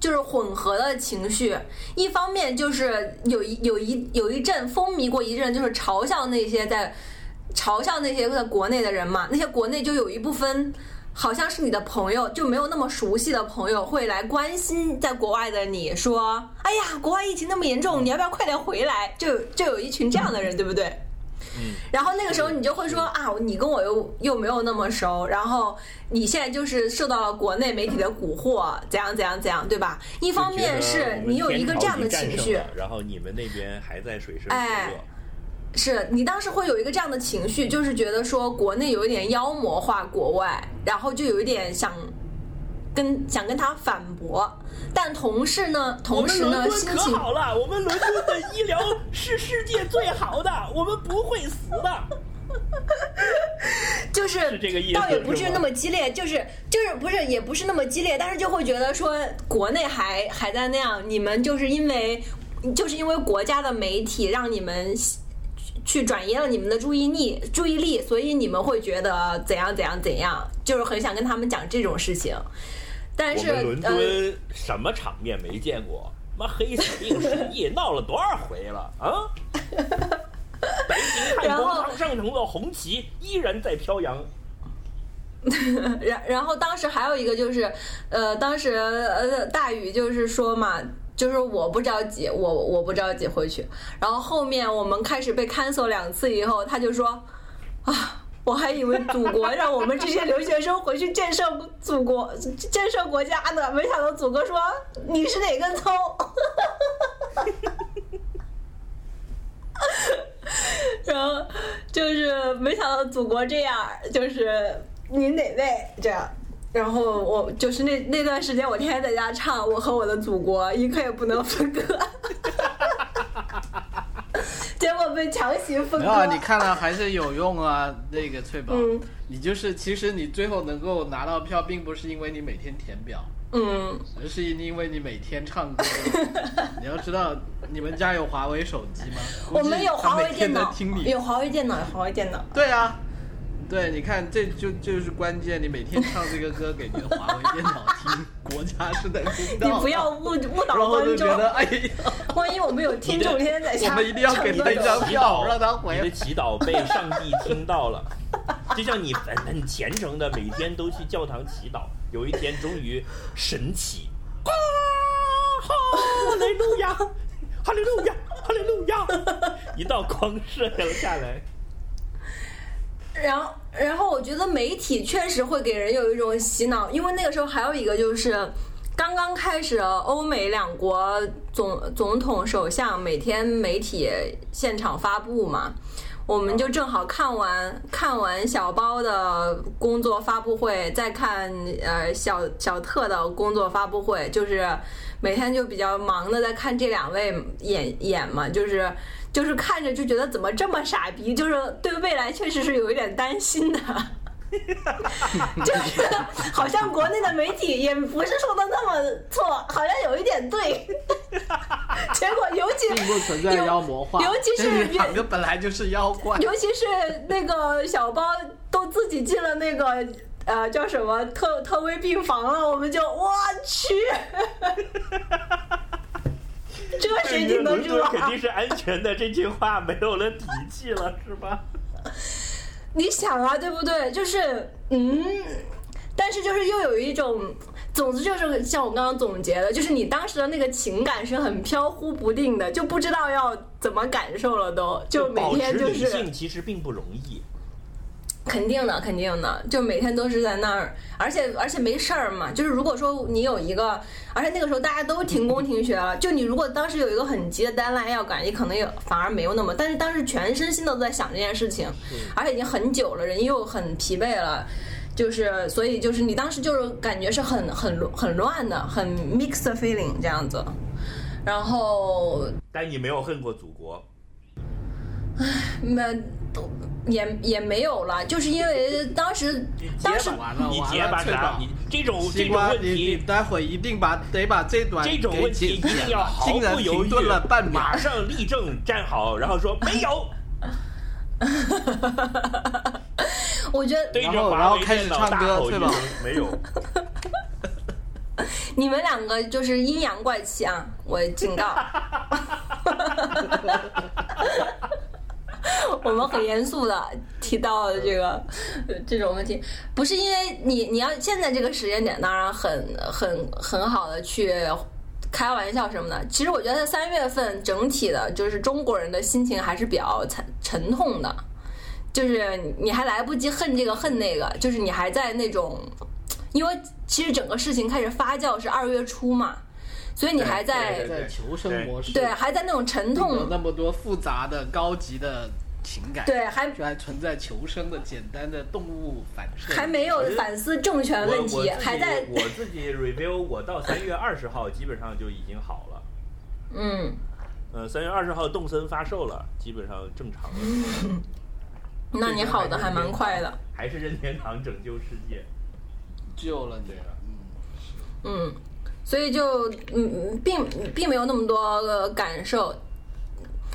就是混合的情绪。一方面就是有一有一有一阵风靡过一阵，就是嘲笑那些在嘲笑那些在国内的人嘛。那些国内就有一部分好像是你的朋友，就没有那么熟悉的朋友会来关心在国外的你，说：“哎呀，国外疫情那么严重，你要不要快点回来？”就就有一群这样的人，对不对？嗯，然后那个时候你就会说啊，你跟我又又没有那么熟，然后你现在就是受到了国内媒体的蛊惑，怎样怎样怎样，对吧？一方面是你有一个这样的情绪，然后你们那边还在水深火哎热。是你当时会有一个这样的情绪，就是觉得说国内有一点妖魔化国外，然后就有一点想跟想跟他反驳，但同时呢，同时呢，心情可好了，我们伦敦的医疗是世界最好的，我们不会死的。就是是这个意思倒也不是那么激烈，就是就是不是也不是那么激烈，但是就会觉得说国内还还在那样，你们就是因为就是因为国家的媒体让你们去转移了你们的注意力，注意力，所以你们会觉得怎样怎样怎样，就是很想跟他们讲这种事情。但是伦呃，敦什么场面没见过？妈黑死病失忆闹了多少回了啊？白金汉然后上层的红旗依然在飘扬。然然后当时还有一个就是，呃，当时呃大宇就是说嘛。就是我不着急，我我不着急回去。然后后面我们开始被 cancel 两次以后，他就说，啊，我还以为祖国让我们这些留学生回去建设祖国、建设国家呢，没想到祖国说你是哪根葱。然后就是没想到祖国这样，就是你哪位这样。然后我就是那那段时间，我天天在家唱《我和我的祖国》，一刻也不能分割。结果被强行分割。你看了还是有用啊。那个翠宝，嗯你就是其实你最后能够拿到票，并不是因为你每天填表，嗯，而是因为你每天唱歌。你要知道，你们家有华为手机吗？我们有华为电脑有华为电脑，有华为电脑。对啊，对，你看这就就是关键，你每天唱这个歌给你的华为电脑听，国家是在听到。你不要误误导然后就观众觉，得哎呀，万一我们有听众天天在家我们一定要给他一张祈票祷让他回你的祈祷被上帝听到了，就像你很很虔诚的每天都去教堂祈祷，有一天终于神奇，啊，哈利路亚，哈利路亚，哈利路亚，一道光射了下来。然后，然后我觉得媒体确实会给人有一种洗脑，因为那个时候还有一个就是，刚刚开始欧美两国总总统、首相每天媒体现场发布嘛，我们就正好看完看完小包的工作发布会，再看呃小小特的工作发布会，就是每天就比较忙的在看这两位演演嘛，就是就是看着就觉得怎么这么傻逼，就是对未来确实是有一点担心的。就是好像国内的媒体也不是说的那么错，好像有一点对。结果尤其并不存在妖魔化，尤其是这两个本来就是妖怪。尤其是那个小包都自己进了那个呃叫什么特特危病房了，我们就我去，这谁顶得伦敦住啊？肯定是安全的，这句话没有了底气了，是吧？你想啊，对不对？就是嗯，但是就是又有一种。总之就是像我刚刚总结的，就是你当时的那个情感是很飘忽不定的，就不知道要怎么感受了都，就每天就保持理是性其实并不容易。肯定的，肯定的，就每天都是在那儿，而且而且没事儿嘛。就是如果说你有一个，而且那个时候大家都停工停学了，就你如果当时有一个很急的 deadline 要赶，你可能也反而没有那么。但是当时全身心都在想这件事情，而且已经很久了，人又很疲惫了。就是，所以就是你当时就是感觉是很很很乱的，很 mixed feeling 这样子。然后但你没有恨过祖国，那都也也没有了，就是因为当时当时你完结巴啥？你这种这种，问题，待会一定把得把这段这种给问题一剪定要毫不犹豫了半秒马，上立正站好，然后说没有，我觉得对然后然后开始唱歌翠宝没有。你们两个就是阴阳怪气啊！我警告。我们很严肃的提到了这个 这种问题，不是因为你你要现在这个时间点，当然很很很好的去开玩笑什么的。其实我觉得三月份整体的就是中国人的心情还是比较沉沉痛的，就是你还来不及恨这个恨那个，就是你还在那种，因为其实整个事情开始发酵是二月初嘛，所以你还在对对在求生模式，对，还在那种沉痛有痛，那么多复杂的高级的情感，对，还还存在求生的简单的动物反射，还没有反思政权问题还在我自己 review，我到三月二十号基本上就已经好了。嗯，呃，三月二十号动森发售了，基本上正常了。那你好的还蛮快的，还是任天堂拯救世界。救了你。嗯，所以就嗯，并并没有那么多、的、感受。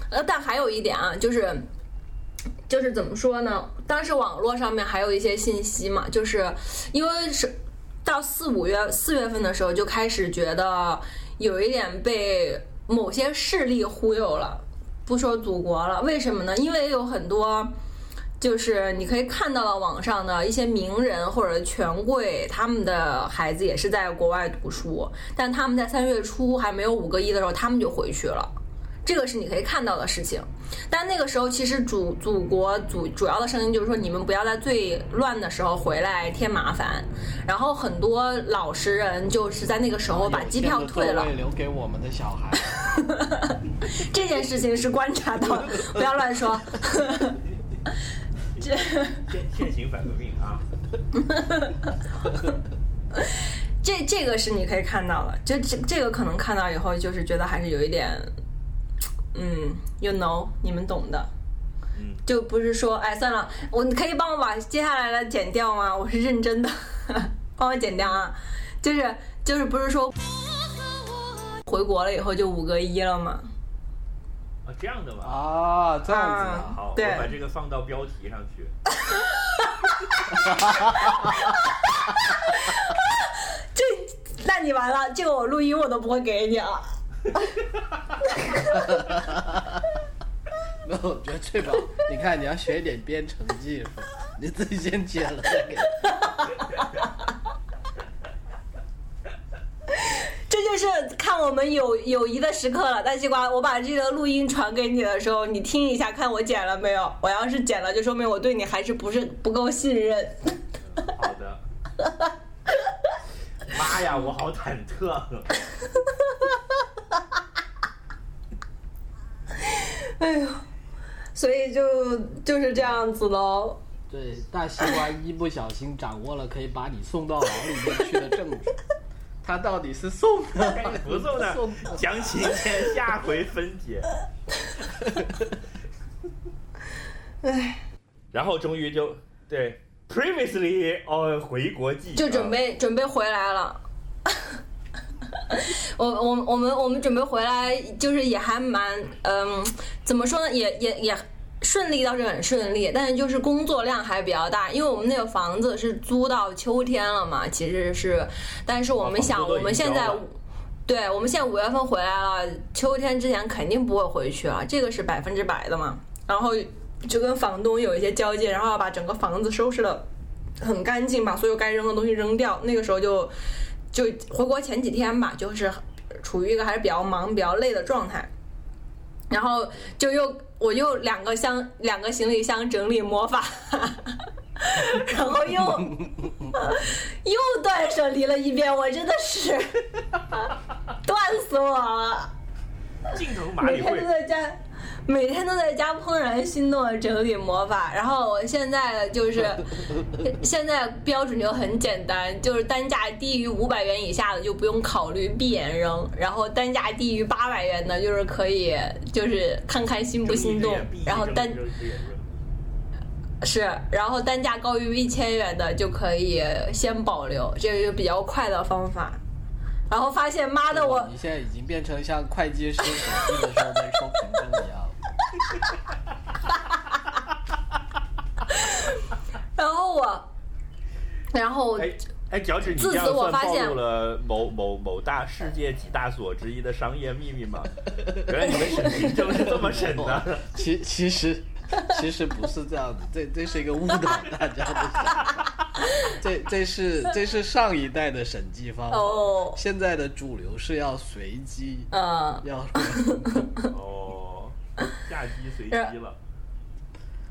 呃，但还有一点啊，就是就是怎么说呢？当时网络上面还有一些信息嘛，就是因为是到四五月四月份的时候就开始觉得有一点被某些势力忽悠了，不说祖国了，为什么呢？因为有很多。就是你可以看到了网上的一些名人或者权贵，他们的孩子也是在国外读书，但他们在三月初还没有五个亿的时候，他们就回去了。这个是你可以看到的事情。但那个时候，其实祖祖国主主要的声音就是说，你们不要在最乱的时候回来添麻烦。然后很多老实人就是在那个时候把机票退了，留给我们的小孩。这件事情是观察到的，不要乱说。这现现行反革命啊！这这个是你可以看到的，就这这个可能看到以后，就是觉得还是有一点，嗯，you know，你们懂的。嗯，就不是说，哎，算了，我你可以帮我把接下来的剪掉吗？我是认真的，帮我剪掉啊！就是就是不是说回国了以后就五个一了吗？这样的吗？啊，这样子啊，好，我把这个放到标题上去。这，那你完了，这个我录音我都不会给你了。没有，我觉得最棒。你看，你要学一点编程技术，你自己先剪了再给。这就是看我们友友谊的时刻了，大西瓜。我把这个录音传给你的时候，你听一下，看我剪了没有。我要是剪了，就说明我对你还是不是不够信任。好的。妈呀，我好忐忑。哎呦，所以就就是这样子喽。对，大西瓜一不小心掌握了可以把你送到牢里面去的证据。他到底是送的 还是不送的？详情见下回分解。唉，然后终于就对，previously 哦，回国记就准备、准备回来了。我我我们我们准备回来，就是也还蛮嗯，怎么说呢？也也也顺利倒是很顺利，但是就是工作量还比较大，因为我们那个房子是租到秋天了嘛，其实是，但是我们想，我们现在，对，我们现在五月份回来了，秋天之前肯定不会回去啊，这个是百分之百的嘛。然后就跟房东有一些交接，然后要把整个房子收拾的很干净，把所有该扔的东西扔掉。那个时候就就回国前几天吧，就是处于一个还是比较忙、比较累的状态，然后就又。我又两个箱两个行李箱整理魔法，然后又又断舍离了一遍，我真的是 断死我了。镜头马里会。每天都在家，每天都在家怦然心动的整理魔法。然后我现在就是 现在标准就很简单，就是单价低于五百元以下的就不用考虑，闭眼扔；然后单价低于八百元的，就是可以就是看看心不心动。然后单是，然后单价高于一千元的就可以先保留，这个就比较快的方法。然后发现，妈的我！你现在已经变成像会计师审计的时候在收凭证一样。然后我，然后哎哎，脚趾，你这样算暴露了某某某大世界几大所之一的商业秘密吗？原来你们审 凭证是这么审的。其其实其实不是这样子，这这是一个误导大家的。这这是这是上一代的审计方法，现在的主流是要随机，嗯，要哦，下机随机了。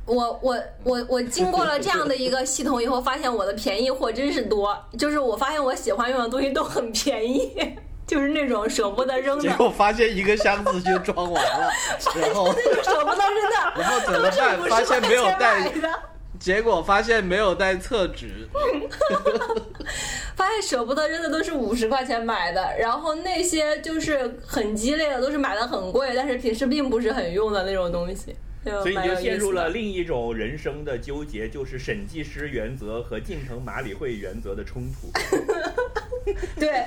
我我我我经过了这样的一个系统以后，发现我的便宜货真是多，就是我发现我喜欢用的东西都很便宜，就是那种舍不得扔的。结果发现一个箱子就装完了，然后舍不得扔的，然后怎么办？发现没有带。结果发现没有带厕纸，发现舍不得扔的都是五十块钱买的，然后那些就是很鸡肋的都是买的很贵，但是平时并不是很用的那种东西，所以你就陷入了另一种人生的纠结，就是审计师原则和近藤麻里会原则的冲突。对，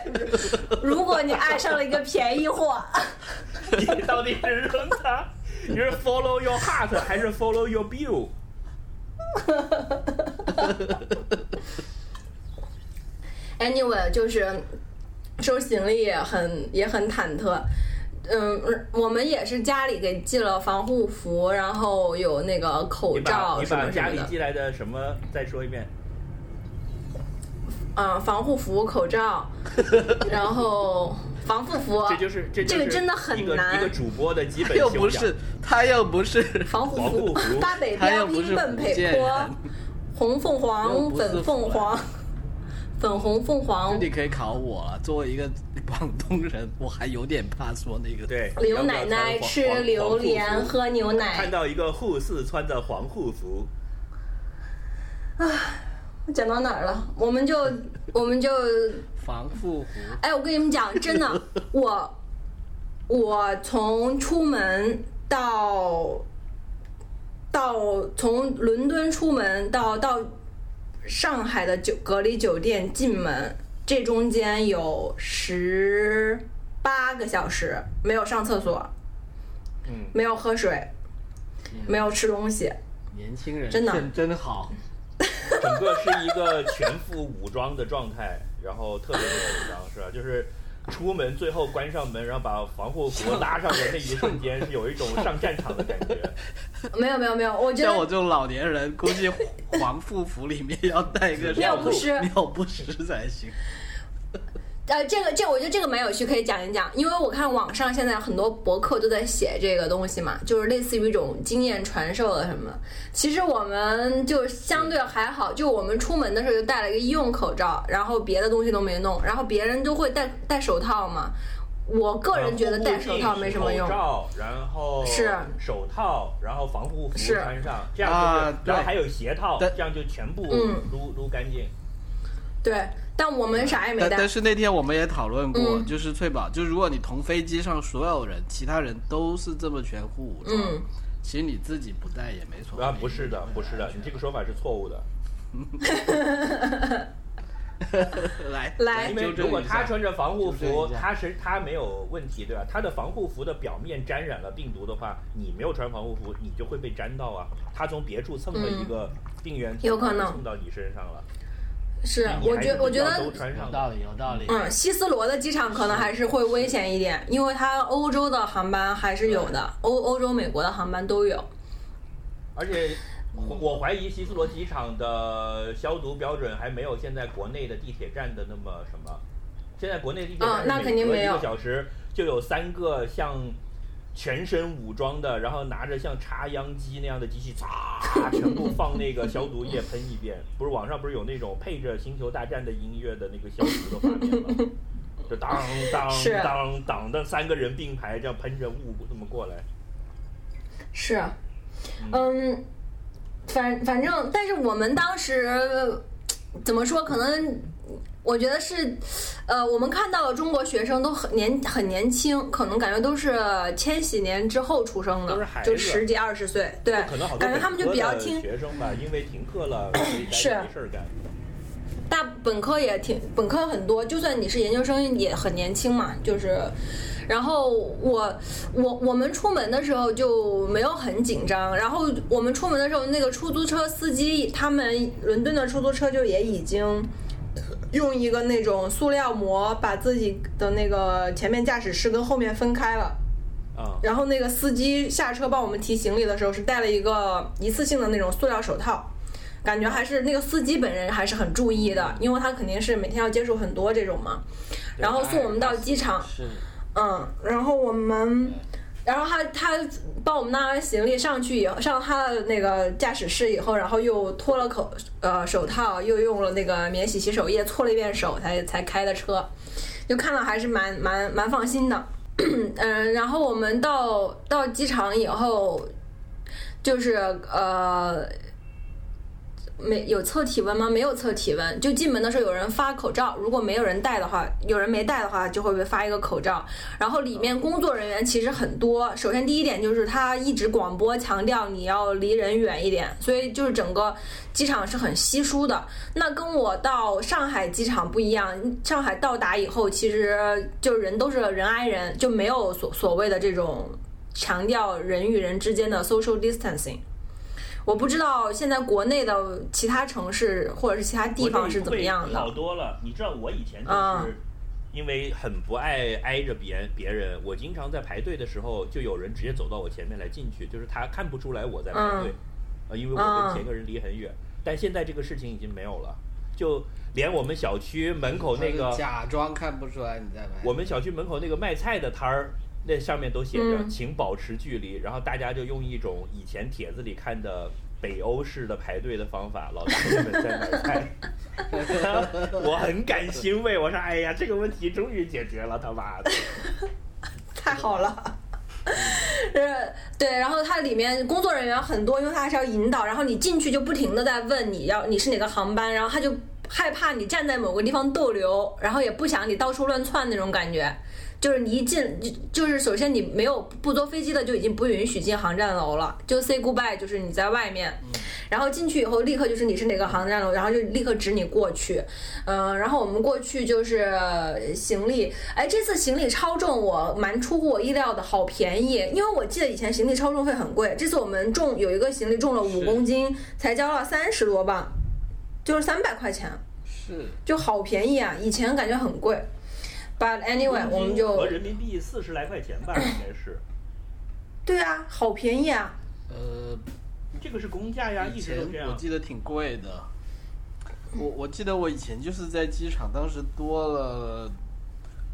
如果你爱上了一个便宜货，你到底是扔它，你是 follow your heart 还是 follow your bill？Anyway，就是收行李也很也很忐忑。嗯，我们也是家里给寄了防护服，然后有那个口罩什么什么的。家里寄来的什么？再说一遍。嗯，防护服、口罩，然后防护服。这就是这这个真的很难。一个主播的基本又不是他又不是防护服，八北标兵奔北坡，红凤凰，粉凤凰。粉红凤凰，你可以考我了。作为一个广东人，我还有点怕说那个。对，刘奶奶吃榴莲喝牛奶。看到一个护士穿着防护服。啊，讲到哪儿了？我们就我们就防护服。哎，我跟你们讲，真的，我我从出门到到从伦敦出门到到。上海的酒隔离酒店进门，这中间有十八个小时没有上厕所，嗯，没有喝水，没有吃东西。年轻人真的真好，整个是一个全副武装的状态，然后特别的紧张，是吧？就是。出门最后关上门，然后把防护服拉上的那一瞬间，是有一种上战场的感觉。没有没有没有，我觉得像我这种老年人，估计防护服里面要带一个 尿不湿，尿不湿才行。呃，这个这我觉得这个蛮有趣，可以讲一讲。因为我看网上现在很多博客都在写这个东西嘛，就是类似于一种经验传授的什么。其实我们就相对还好，就我们出门的时候就戴了一个医用口罩，然后别的东西都没弄。然后别人都会戴戴手套嘛，我个人觉得戴手套没什么用。口罩，然后是手套，然后防护服穿上，这样就是，然后还有鞋套，这样就全部撸撸干净。对。但我们啥也没带。但是那天我们也讨论过，就是翠宝，就如果你同飞机上所有人，其他人都是这么全副武装，其实你自己不带也没错。啊，不是的，不是的，你这个说法是错误的。来来，因为如果他穿着防护服，他是他没有问题，对吧？他的防护服的表面沾染了病毒的话，你没有穿防护服，你就会被沾到啊。他从别处蹭了一个病原体，有可能蹭到你身上了。是，我觉我觉得有道理，有道理。嗯，希斯罗的机场可能还是会危险一点，因为它欧洲的航班还是有的，欧欧洲、美国的航班都有。而且，我怀疑希斯罗机场的消毒标准还没有现在国内的地铁站的那么什么。现在国内地铁站那肯定没有。一个小时就有三个像。全身武装的，然后拿着像插秧机那样的机器，嚓，全部放那个消毒液喷一遍。不是网上不是有那种配着《星球大战》的音乐的那个消毒的画面吗？就当当当当的三个人并排这样喷着雾这么过来。是，嗯，反反正，但是我们当时怎么说？可能。我觉得是，呃，我们看到的中国学生都很年很年轻，可能感觉都是千禧年之后出生的，就十几二十岁，对，感觉他们就比较听学生吧，因为停课了，是没事干。大本科也挺本科很多，就算你是研究生也很年轻嘛，就是，然后我我我们出门的时候就没有很紧张，然后我们出门的时候，那个出租车司机他们伦敦的出租车就也已经。用一个那种塑料膜把自己的那个前面驾驶室跟后面分开了，啊，然后那个司机下车帮我们提行李的时候是戴了一个一次性的那种塑料手套，感觉还是那个司机本人还是很注意的，因为他肯定是每天要接触很多这种嘛，然后送我们到机场，嗯，然后我们。然后他他帮我们拿完行李上去以后，上他的那个驾驶室以后，然后又脱了口呃手套，又用了那个免洗洗手液搓了一遍手，才才开的车，就看到还是蛮蛮蛮放心的。嗯，然后我们到到机场以后，就是呃。没有测体温吗？没有测体温，就进门的时候有人发口罩，如果没有人戴的话，有人没戴的话，就会被发一个口罩。然后里面工作人员其实很多。首先第一点就是他一直广播强调你要离人远一点，所以就是整个机场是很稀疏的。那跟我到上海机场不一样，上海到达以后，其实就人都是人挨人，就没有所所谓的这种强调人与人之间的 social distancing。我不知道现在国内的其他城市或者是其他地方是怎么样的。好多了，你知道我以前就是因为很不爱挨着别别人，我经常在排队的时候就有人直接走到我前面来进去，就是他看不出来我在排队，啊，因为我跟前个人离很远。但现在这个事情已经没有了，就连我们小区门口那个假装看不出来你在排。我们小区门口那个卖菜的摊儿。那上面都写着，请保持距离。然后大家就用一种以前帖子里看的北欧式的排队的方法，老大爷们在买菜。我很感欣慰，我说：“哎呀，这个问题终于解决了，他妈的，太好了。”是，对。然后它里面工作人员很多，因为他还是要引导。然后你进去就不停的在问你要你是哪个航班，然后他就害怕你站在某个地方逗留，然后也不想你到处乱窜那种感觉。就是你一进，就是首先你没有不坐飞机的就已经不允许进航站楼了，就 say goodbye，就是你在外面，然后进去以后立刻就是你是哪个航站楼，然后就立刻指你过去，嗯，然后我们过去就是行李，哎，这次行李超重，我蛮出乎我意料的，好便宜，因为我记得以前行李超重费很贵，这次我们重有一个行李重了五公斤，才交了三十多磅，就是三百块钱，是，就好便宜啊，以前感觉很贵。But anyway，我们就合人民币四十来块钱吧，应该是。对啊，好便宜啊。呃，这个是公价呀，以前我记得挺贵的。我我记得我以前就是在机场，当时多了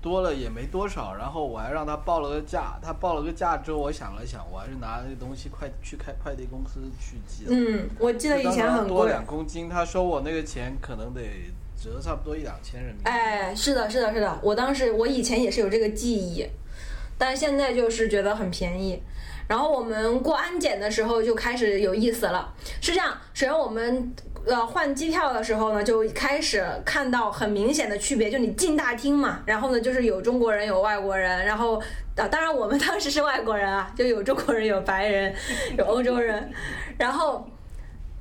多了也没多少，然后我还让他报了个价，他报了个价之后，我想了想，我还是拿那个东西快去开快递公司去寄了。嗯，我记得以前很贵。多两公斤，他收我那个钱可能得。折差不多一两千人民币。哎，是的，是的，是的。我当时，我以前也是有这个记忆，但现在就是觉得很便宜。然后我们过安检的时候就开始有意思了。是这样，首先我们呃换机票的时候呢，就开始看到很明显的区别，就你进大厅嘛，然后呢就是有中国人，有外国人，然后啊，当然我们当时是外国人啊，就有中国人，有白人，有欧洲人，然后。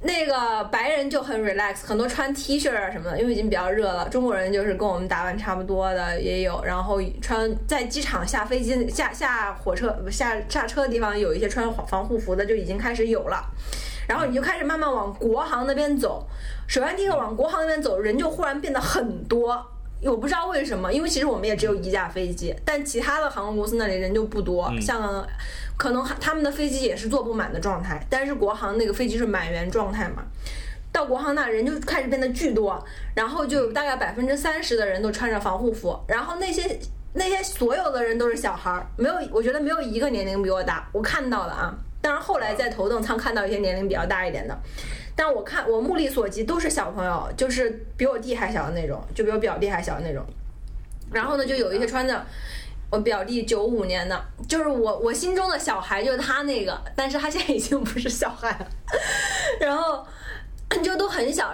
那个白人就很 relax，很多穿 T 恤啊什么的，因为已经比较热了。中国人就是跟我们打扮差不多的也有，然后穿在机场下飞机下下火车下下车的地方有一些穿防护服的就已经开始有了，然后你就开始慢慢往国航那边走。首先第一个往国航那边走，人就忽然变得很多。我不知道为什么，因为其实我们也只有一架飞机，但其他的航空公司那里人就不多，像可能他们的飞机也是坐不满的状态，但是国航那个飞机是满员状态嘛，到国航那人就开始变得巨多，然后就大概百分之三十的人都穿着防护服，然后那些那些所有的人都是小孩儿，没有，我觉得没有一个年龄比我大，我看到了啊，但是后来在头等舱看到一些年龄比较大一点的。但我看我目力所及都是小朋友，就是比我弟还小的那种，就比我表弟还小的那种。然后呢，就有一些穿着我表弟九五年的，就是我我心中的小孩就是他那个，但是他现在已经不是小孩了。然后就都很小，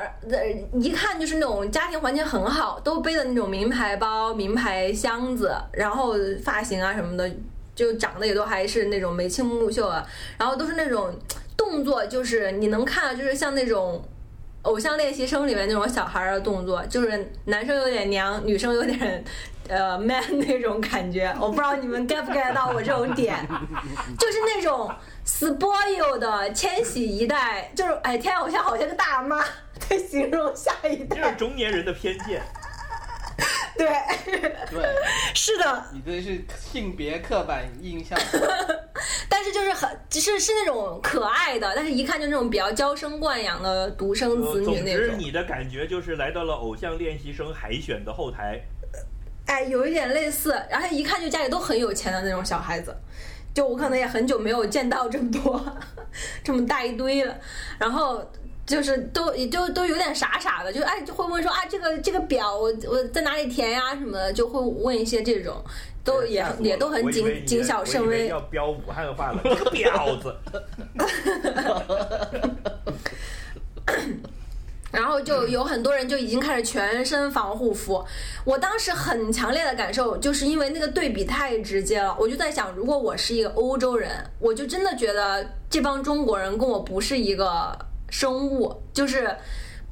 一看就是那种家庭环境很好，都背的那种名牌包、名牌箱子，然后发型啊什么的，就长得也都还是那种眉清目秀啊，然后都是那种。动作就是你能看到，就是像那种偶像练习生里面那种小孩的动作，就是男生有点娘，女生有点呃 man 那种感觉。我不知道你们 get 不 get 到我这种点，就是那种 spoil 的千禧一代，就是哎天，我现在好像个大妈 在形容下一代，这是中年人的偏见。对对，是的，你这是性别刻板印象。但是就是很，是是那种可爱的，但是一看就那种比较娇生惯养的独生子女那种。总之，你的感觉就是来到了偶像练习生海选的后台。哎，有一点类似，然后一看就家里都很有钱的那种小孩子。就我可能也很久没有见到这么多，这么大一堆了，然后。就是都也就都有点傻傻的，就哎就会问说啊这个这个表我我在哪里填呀什么的，就会问一些这种，都也也都很谨谨小慎微。要标武汉话了，这个婊子。然后就有很多人就已经开始全身防护服，我当时很强烈的感受，就是因为那个对比太直接了，我就在想，如果我是一个欧洲人，我就真的觉得这帮中国人跟我不是一个。生物就是，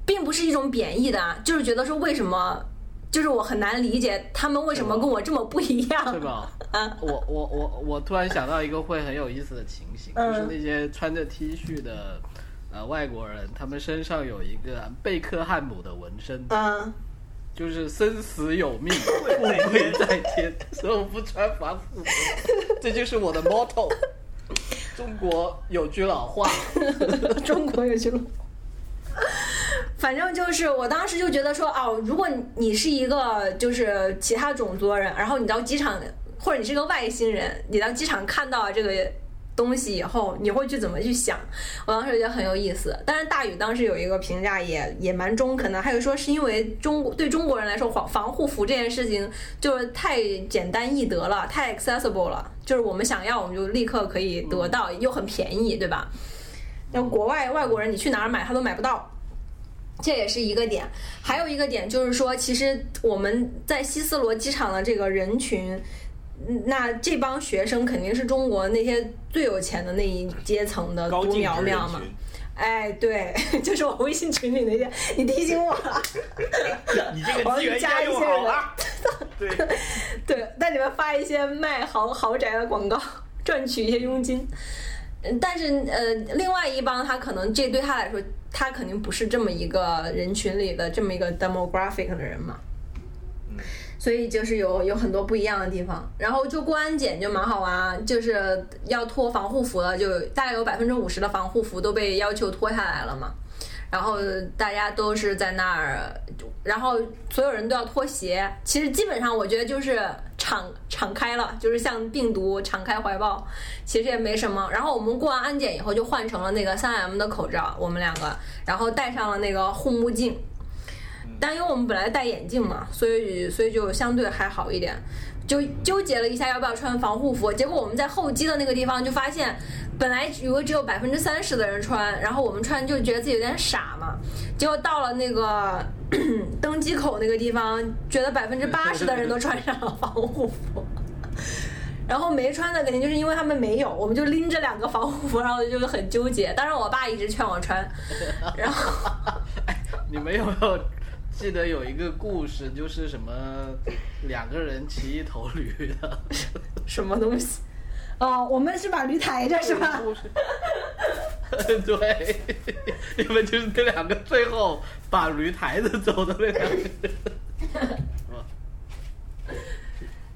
并不是一种贬义的啊，就是觉得说为什么，就是我很难理解他们为什么跟我这么不一样，对吧？啊，我我我我突然想到一个会很有意思的情形，就是那些穿着 T 恤的，呃外国人，他们身上有一个贝克汉姆的纹身，嗯，就是生死有命，富贵在天，所以我不穿防护服，这就是我的 motto。中国有句老话，中国有句老。反正就是，我当时就觉得说，哦，如果你是一个就是其他种族的人，然后你到机场，或者你是个外星人，你到机场看到这个东西以后，你会去怎么去想？我当时觉得很有意思。但是大宇当时有一个评价也也蛮中肯的，还有说是因为中国对中国人来说，防防护服这件事情就是太简单易得了，太 accessible 了，就是我们想要我们就立刻可以得到，又很便宜，对吧？那国外外国人你去哪儿买他都买不到，这也是一个点。还有一个点就是说，其实我们在希斯罗机场的这个人群，那这帮学生肯定是中国那些最有钱的那一阶层的独苗苗嘛。哎，对，就是我微信群里那些，你提醒我了。你这个资源加一些人。对 对，在里面发一些卖豪豪宅的广告，赚取一些佣金。但是呃，另外一帮他可能这对他来说，他肯定不是这么一个人群里的这么一个 demographic 的人嘛。所以就是有有很多不一样的地方。然后就过安检就蛮好玩，就是要脱防护服了，就大概有百分之五十的防护服都被要求脱下来了嘛。然后大家都是在那儿，然后所有人都要脱鞋。其实基本上我觉得就是敞敞开了，就是像病毒敞开怀抱，其实也没什么。然后我们过完安检以后就换成了那个三 M 的口罩，我们两个，然后戴上了那个护目镜。但因为我们本来戴眼镜嘛，所以所以就相对还好一点。就纠结了一下要不要穿防护服，结果我们在候机的那个地方就发现。本来以为只有百分之三十的人穿，然后我们穿就觉得自己有点傻嘛。结果到了那个 登机口那个地方，觉得百分之八十的人都穿上了防护服，然后没穿的肯定就是因为他们没有，我们就拎着两个防护服，然后就很纠结。当然我爸一直劝我穿，然后 你们有没有记得有一个故事，就是什么两个人骑一头驴的，什么东西？哦，我们是把驴抬着是吧？对，你们就是那两个最后把驴抬着走的那两个。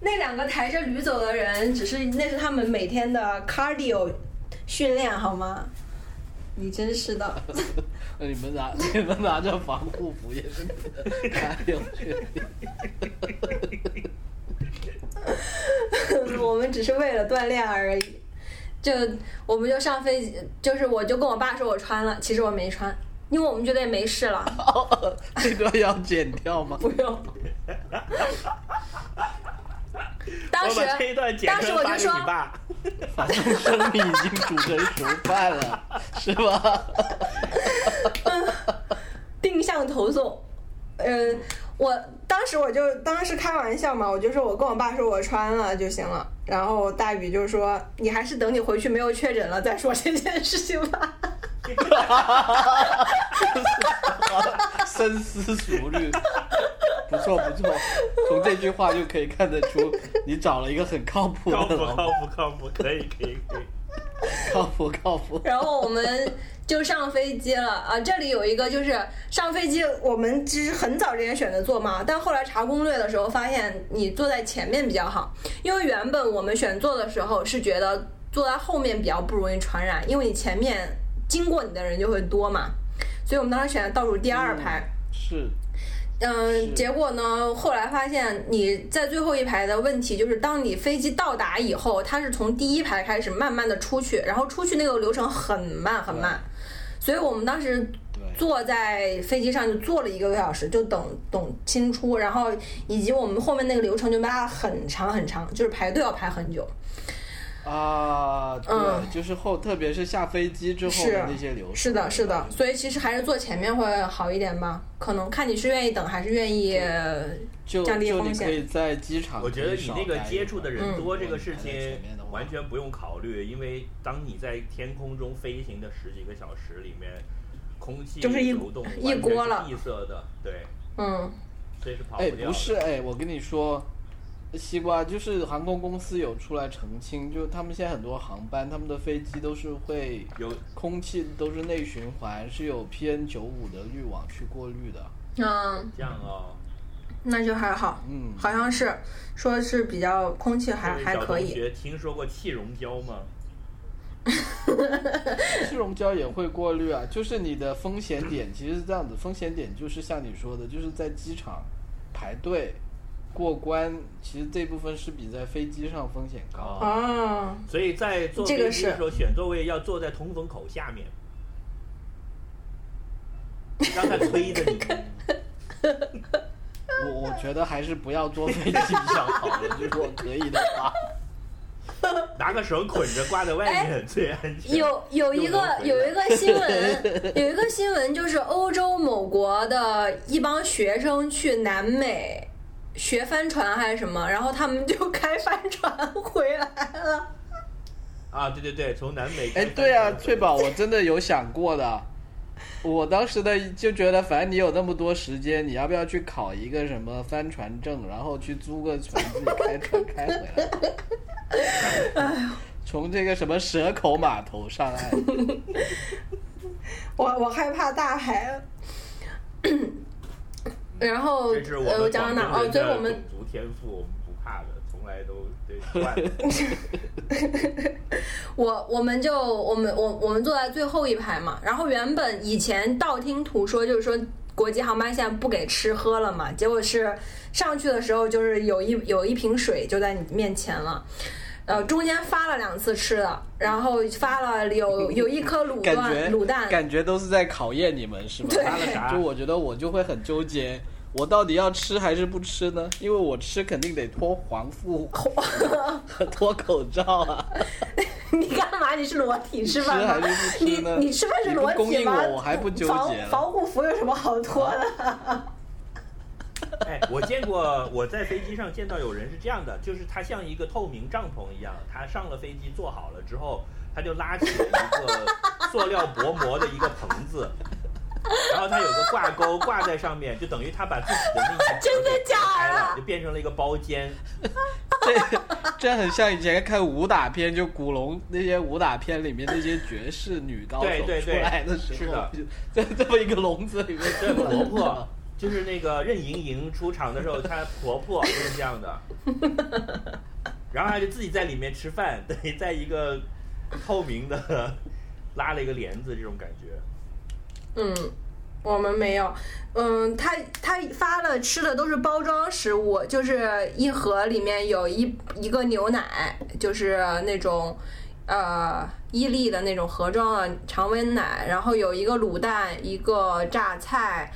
那两个抬着驴走的人，只是那是他们每天的 cardio 训练好吗？你真是的。那你们拿 你们拿着防护服也是 cardio 训练。我们只是为了锻炼而已，就我们就上飞机，就是我就跟我爸说我穿了，其实我没穿，因为我们觉得也没事了。这段要剪掉吗？不用。当时当时我就说，反正生米已经煮成熟饭了，是吧？定向投送，嗯。我当时我就当时开玩笑嘛，我就说我跟我爸说我穿了就行了，然后大宇就说你还是等你回去没有确诊了再说这件事情吧。深思熟虑，不错不错，从这句话就可以看得出你找了一个很靠谱的。靠谱靠谱靠谱，可以可以可以，靠谱靠谱。然后我们。就上飞机了啊！这里有一个，就是上飞机，我们其实很早之前选择坐嘛，但后来查攻略的时候发现，你坐在前面比较好，因为原本我们选座的时候是觉得坐在后面比较不容易传染，因为你前面经过你的人就会多嘛，所以我们当时选的倒数第二排。是。嗯，结果呢？后来发现你在最后一排的问题就是，当你飞机到达以后，它是从第一排开始慢慢的出去，然后出去那个流程很慢很慢。所以我们当时坐在飞机上就坐了一个多小时，就等等清出，然后以及我们后面那个流程就拉很长很长，就是排队要排很久。啊，对，就是后，特别是下飞机之后的那些流程。是的，是的，所以其实还是坐前面会好一点吧？可能看你是愿意等还是愿意降低风险。可以在机场，我觉得你那个接触的人多，这个事情。完全不用考虑，因为当你在天空中飞行的十几个小时里面，空气流动一锅了，闭塞的，对，嗯，这是跑不掉。哎，不是，哎，我跟你说，西瓜就是航空公司有出来澄清，就他们现在很多航班，他们的飞机都是会有空气都是内循环，是有 PN 九五的滤网去过滤的。嗯，这样哦。那就还好，嗯，好像是说是比较空气还还可以。学听说过气溶胶吗？气溶胶也会过滤啊，就是你的风险点其实是这样子，风险点就是像你说的，就是在机场排队过关，其实这部分是比在飞机上风险高啊。所以在坐飞机的时候选座位要坐在通风口下面，让他吹着你。我我觉得还是不要坐飞机比较好，如果可以的话。拿个绳捆着挂在外面最安全。有有一个有一个新闻，有一个新闻就是欧洲某国的一帮学生去南美学帆船还是什么，然后他们就 开帆船回来了。啊，对对对，从南美。哎，对啊，翠宝，我真的有想过的。我当时的就觉得，反正你有那么多时间，你要不要去考一个什么帆船证，然后去租个船自己开船开回来？哎从这个什么蛇口码头上岸。我我害怕大海。然后呃，我讲到哪？哦，所以我们足天赋，我们不怕的，从来都对。我我们就我们我我们坐在最后一排嘛。然后原本以前道听途说，就是说国际航班现在不给吃喝了嘛。结果是上去的时候，就是有一有一瓶水就在你面前了。呃，中间发了两次吃的，然后发了有 有一颗卤蛋，卤蛋，感觉都是在考验你们，是吧？发了啥？就我觉得我就会很纠结，我到底要吃还是不吃呢？因为我吃肯定得脱防护 和脱口罩啊。你干嘛？你是裸体吃饭吗？你你吃饭是裸体吗？我还不纠结防护服有什么好脱的？哎，我见过，我在飞机上见到有人是这样的，就是他像一个透明帐篷一样，他上了飞机坐好了之后，他就拉起了一个塑料薄膜的一个棚子，然后他有个挂钩挂在上面，就等于他把自己的那个 真的假的，就变成了一个包间。这这很像以前看武打片，就古龙那些武打片里面那些绝世女高手出来的时候，在这么一个笼子里面，这么活泼。就是那个任盈盈出场的时候，她婆婆就是这样的，然后她就自己在里面吃饭，等于在一个透明的拉了一个帘子这种感觉。嗯，我们没有。嗯，他他发了吃的都是包装食物，就是一盒里面有一一个牛奶，就是那种呃伊利的那种盒装的常温奶，然后有一个卤蛋，一个榨菜。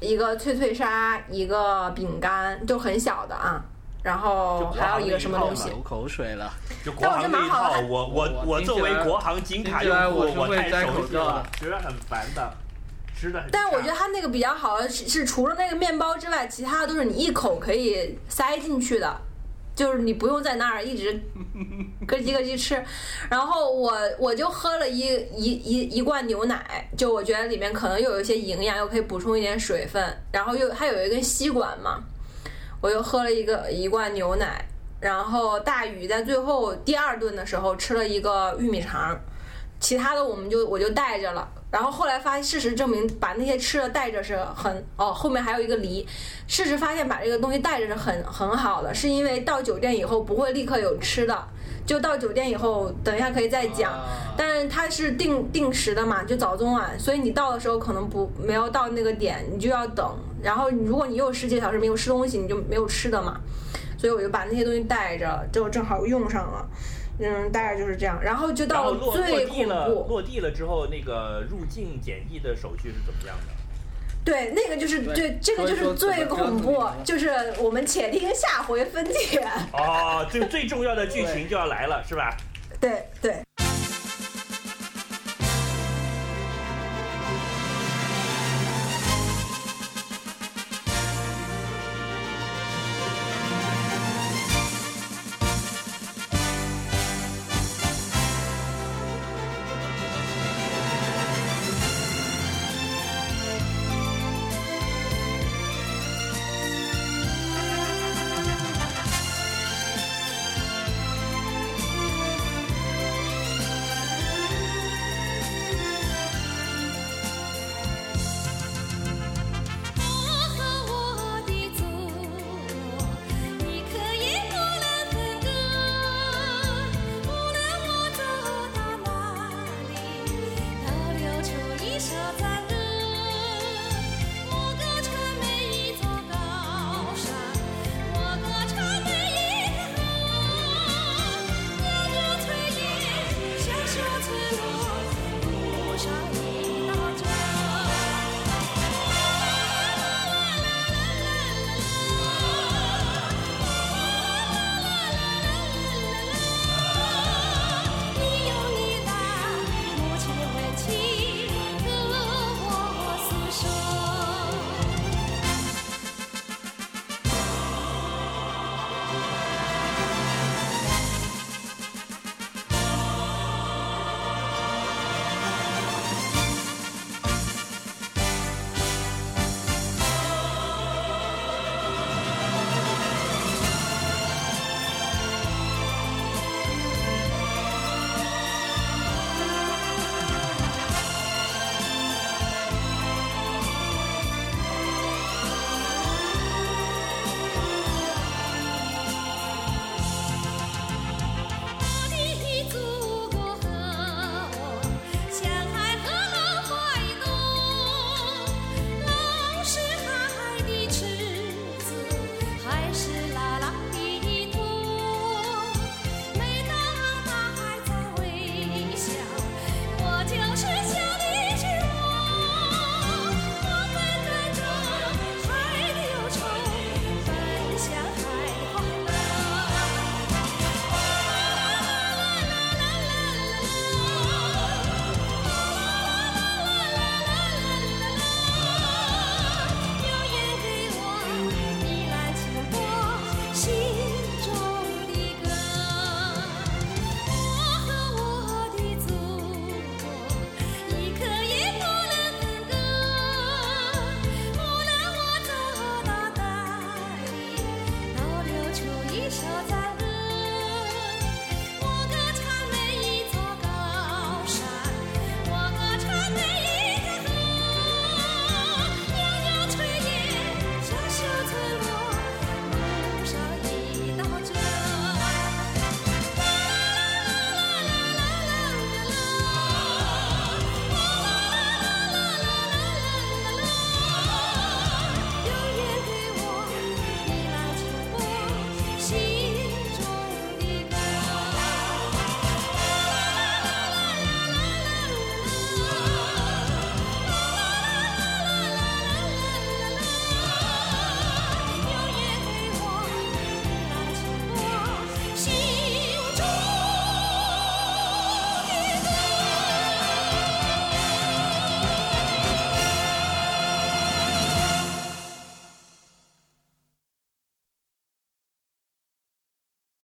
一个脆脆鲨，一个饼干，就很小的啊，然后还有一个什么东西？流口水了。就国航那一套，我我我作为国行金卡用户，我太熟悉了，觉得很烦的，吃的。但我觉得它那个比较好的是，是除了那个面包之外，其他都是你一口可以塞进去的。就是你不用在那儿一直 咯叽咯叽吃，然后我我就喝了一一一一罐牛奶，就我觉得里面可能又有一些营养，又可以补充一点水分，然后又还有一根吸管嘛，我又喝了一个一罐牛奶，然后大宇在最后第二顿的时候吃了一个玉米肠，其他的我们就我就带着了。然后后来发现，事实证明把那些吃的带着是很哦，后面还有一个梨。事实发现把这个东西带着是很很好的，是因为到酒店以后不会立刻有吃的，就到酒店以后，等一下可以再讲。但是它是定定时的嘛，就早中晚，所以你到的时候可能不没有到那个点，你就要等。然后如果你又十几个小时没有吃东西，你就没有吃的嘛。所以我就把那些东西带着，就正好用上了。嗯，大概就是这样，然后就到最恐怖。落地了之后，那个入境检疫的手续是怎么样的？对，那个就是对，这个就是最恐怖，就是我们且听下回分解。哦，最最重要的剧情就要来了，是吧？对 对。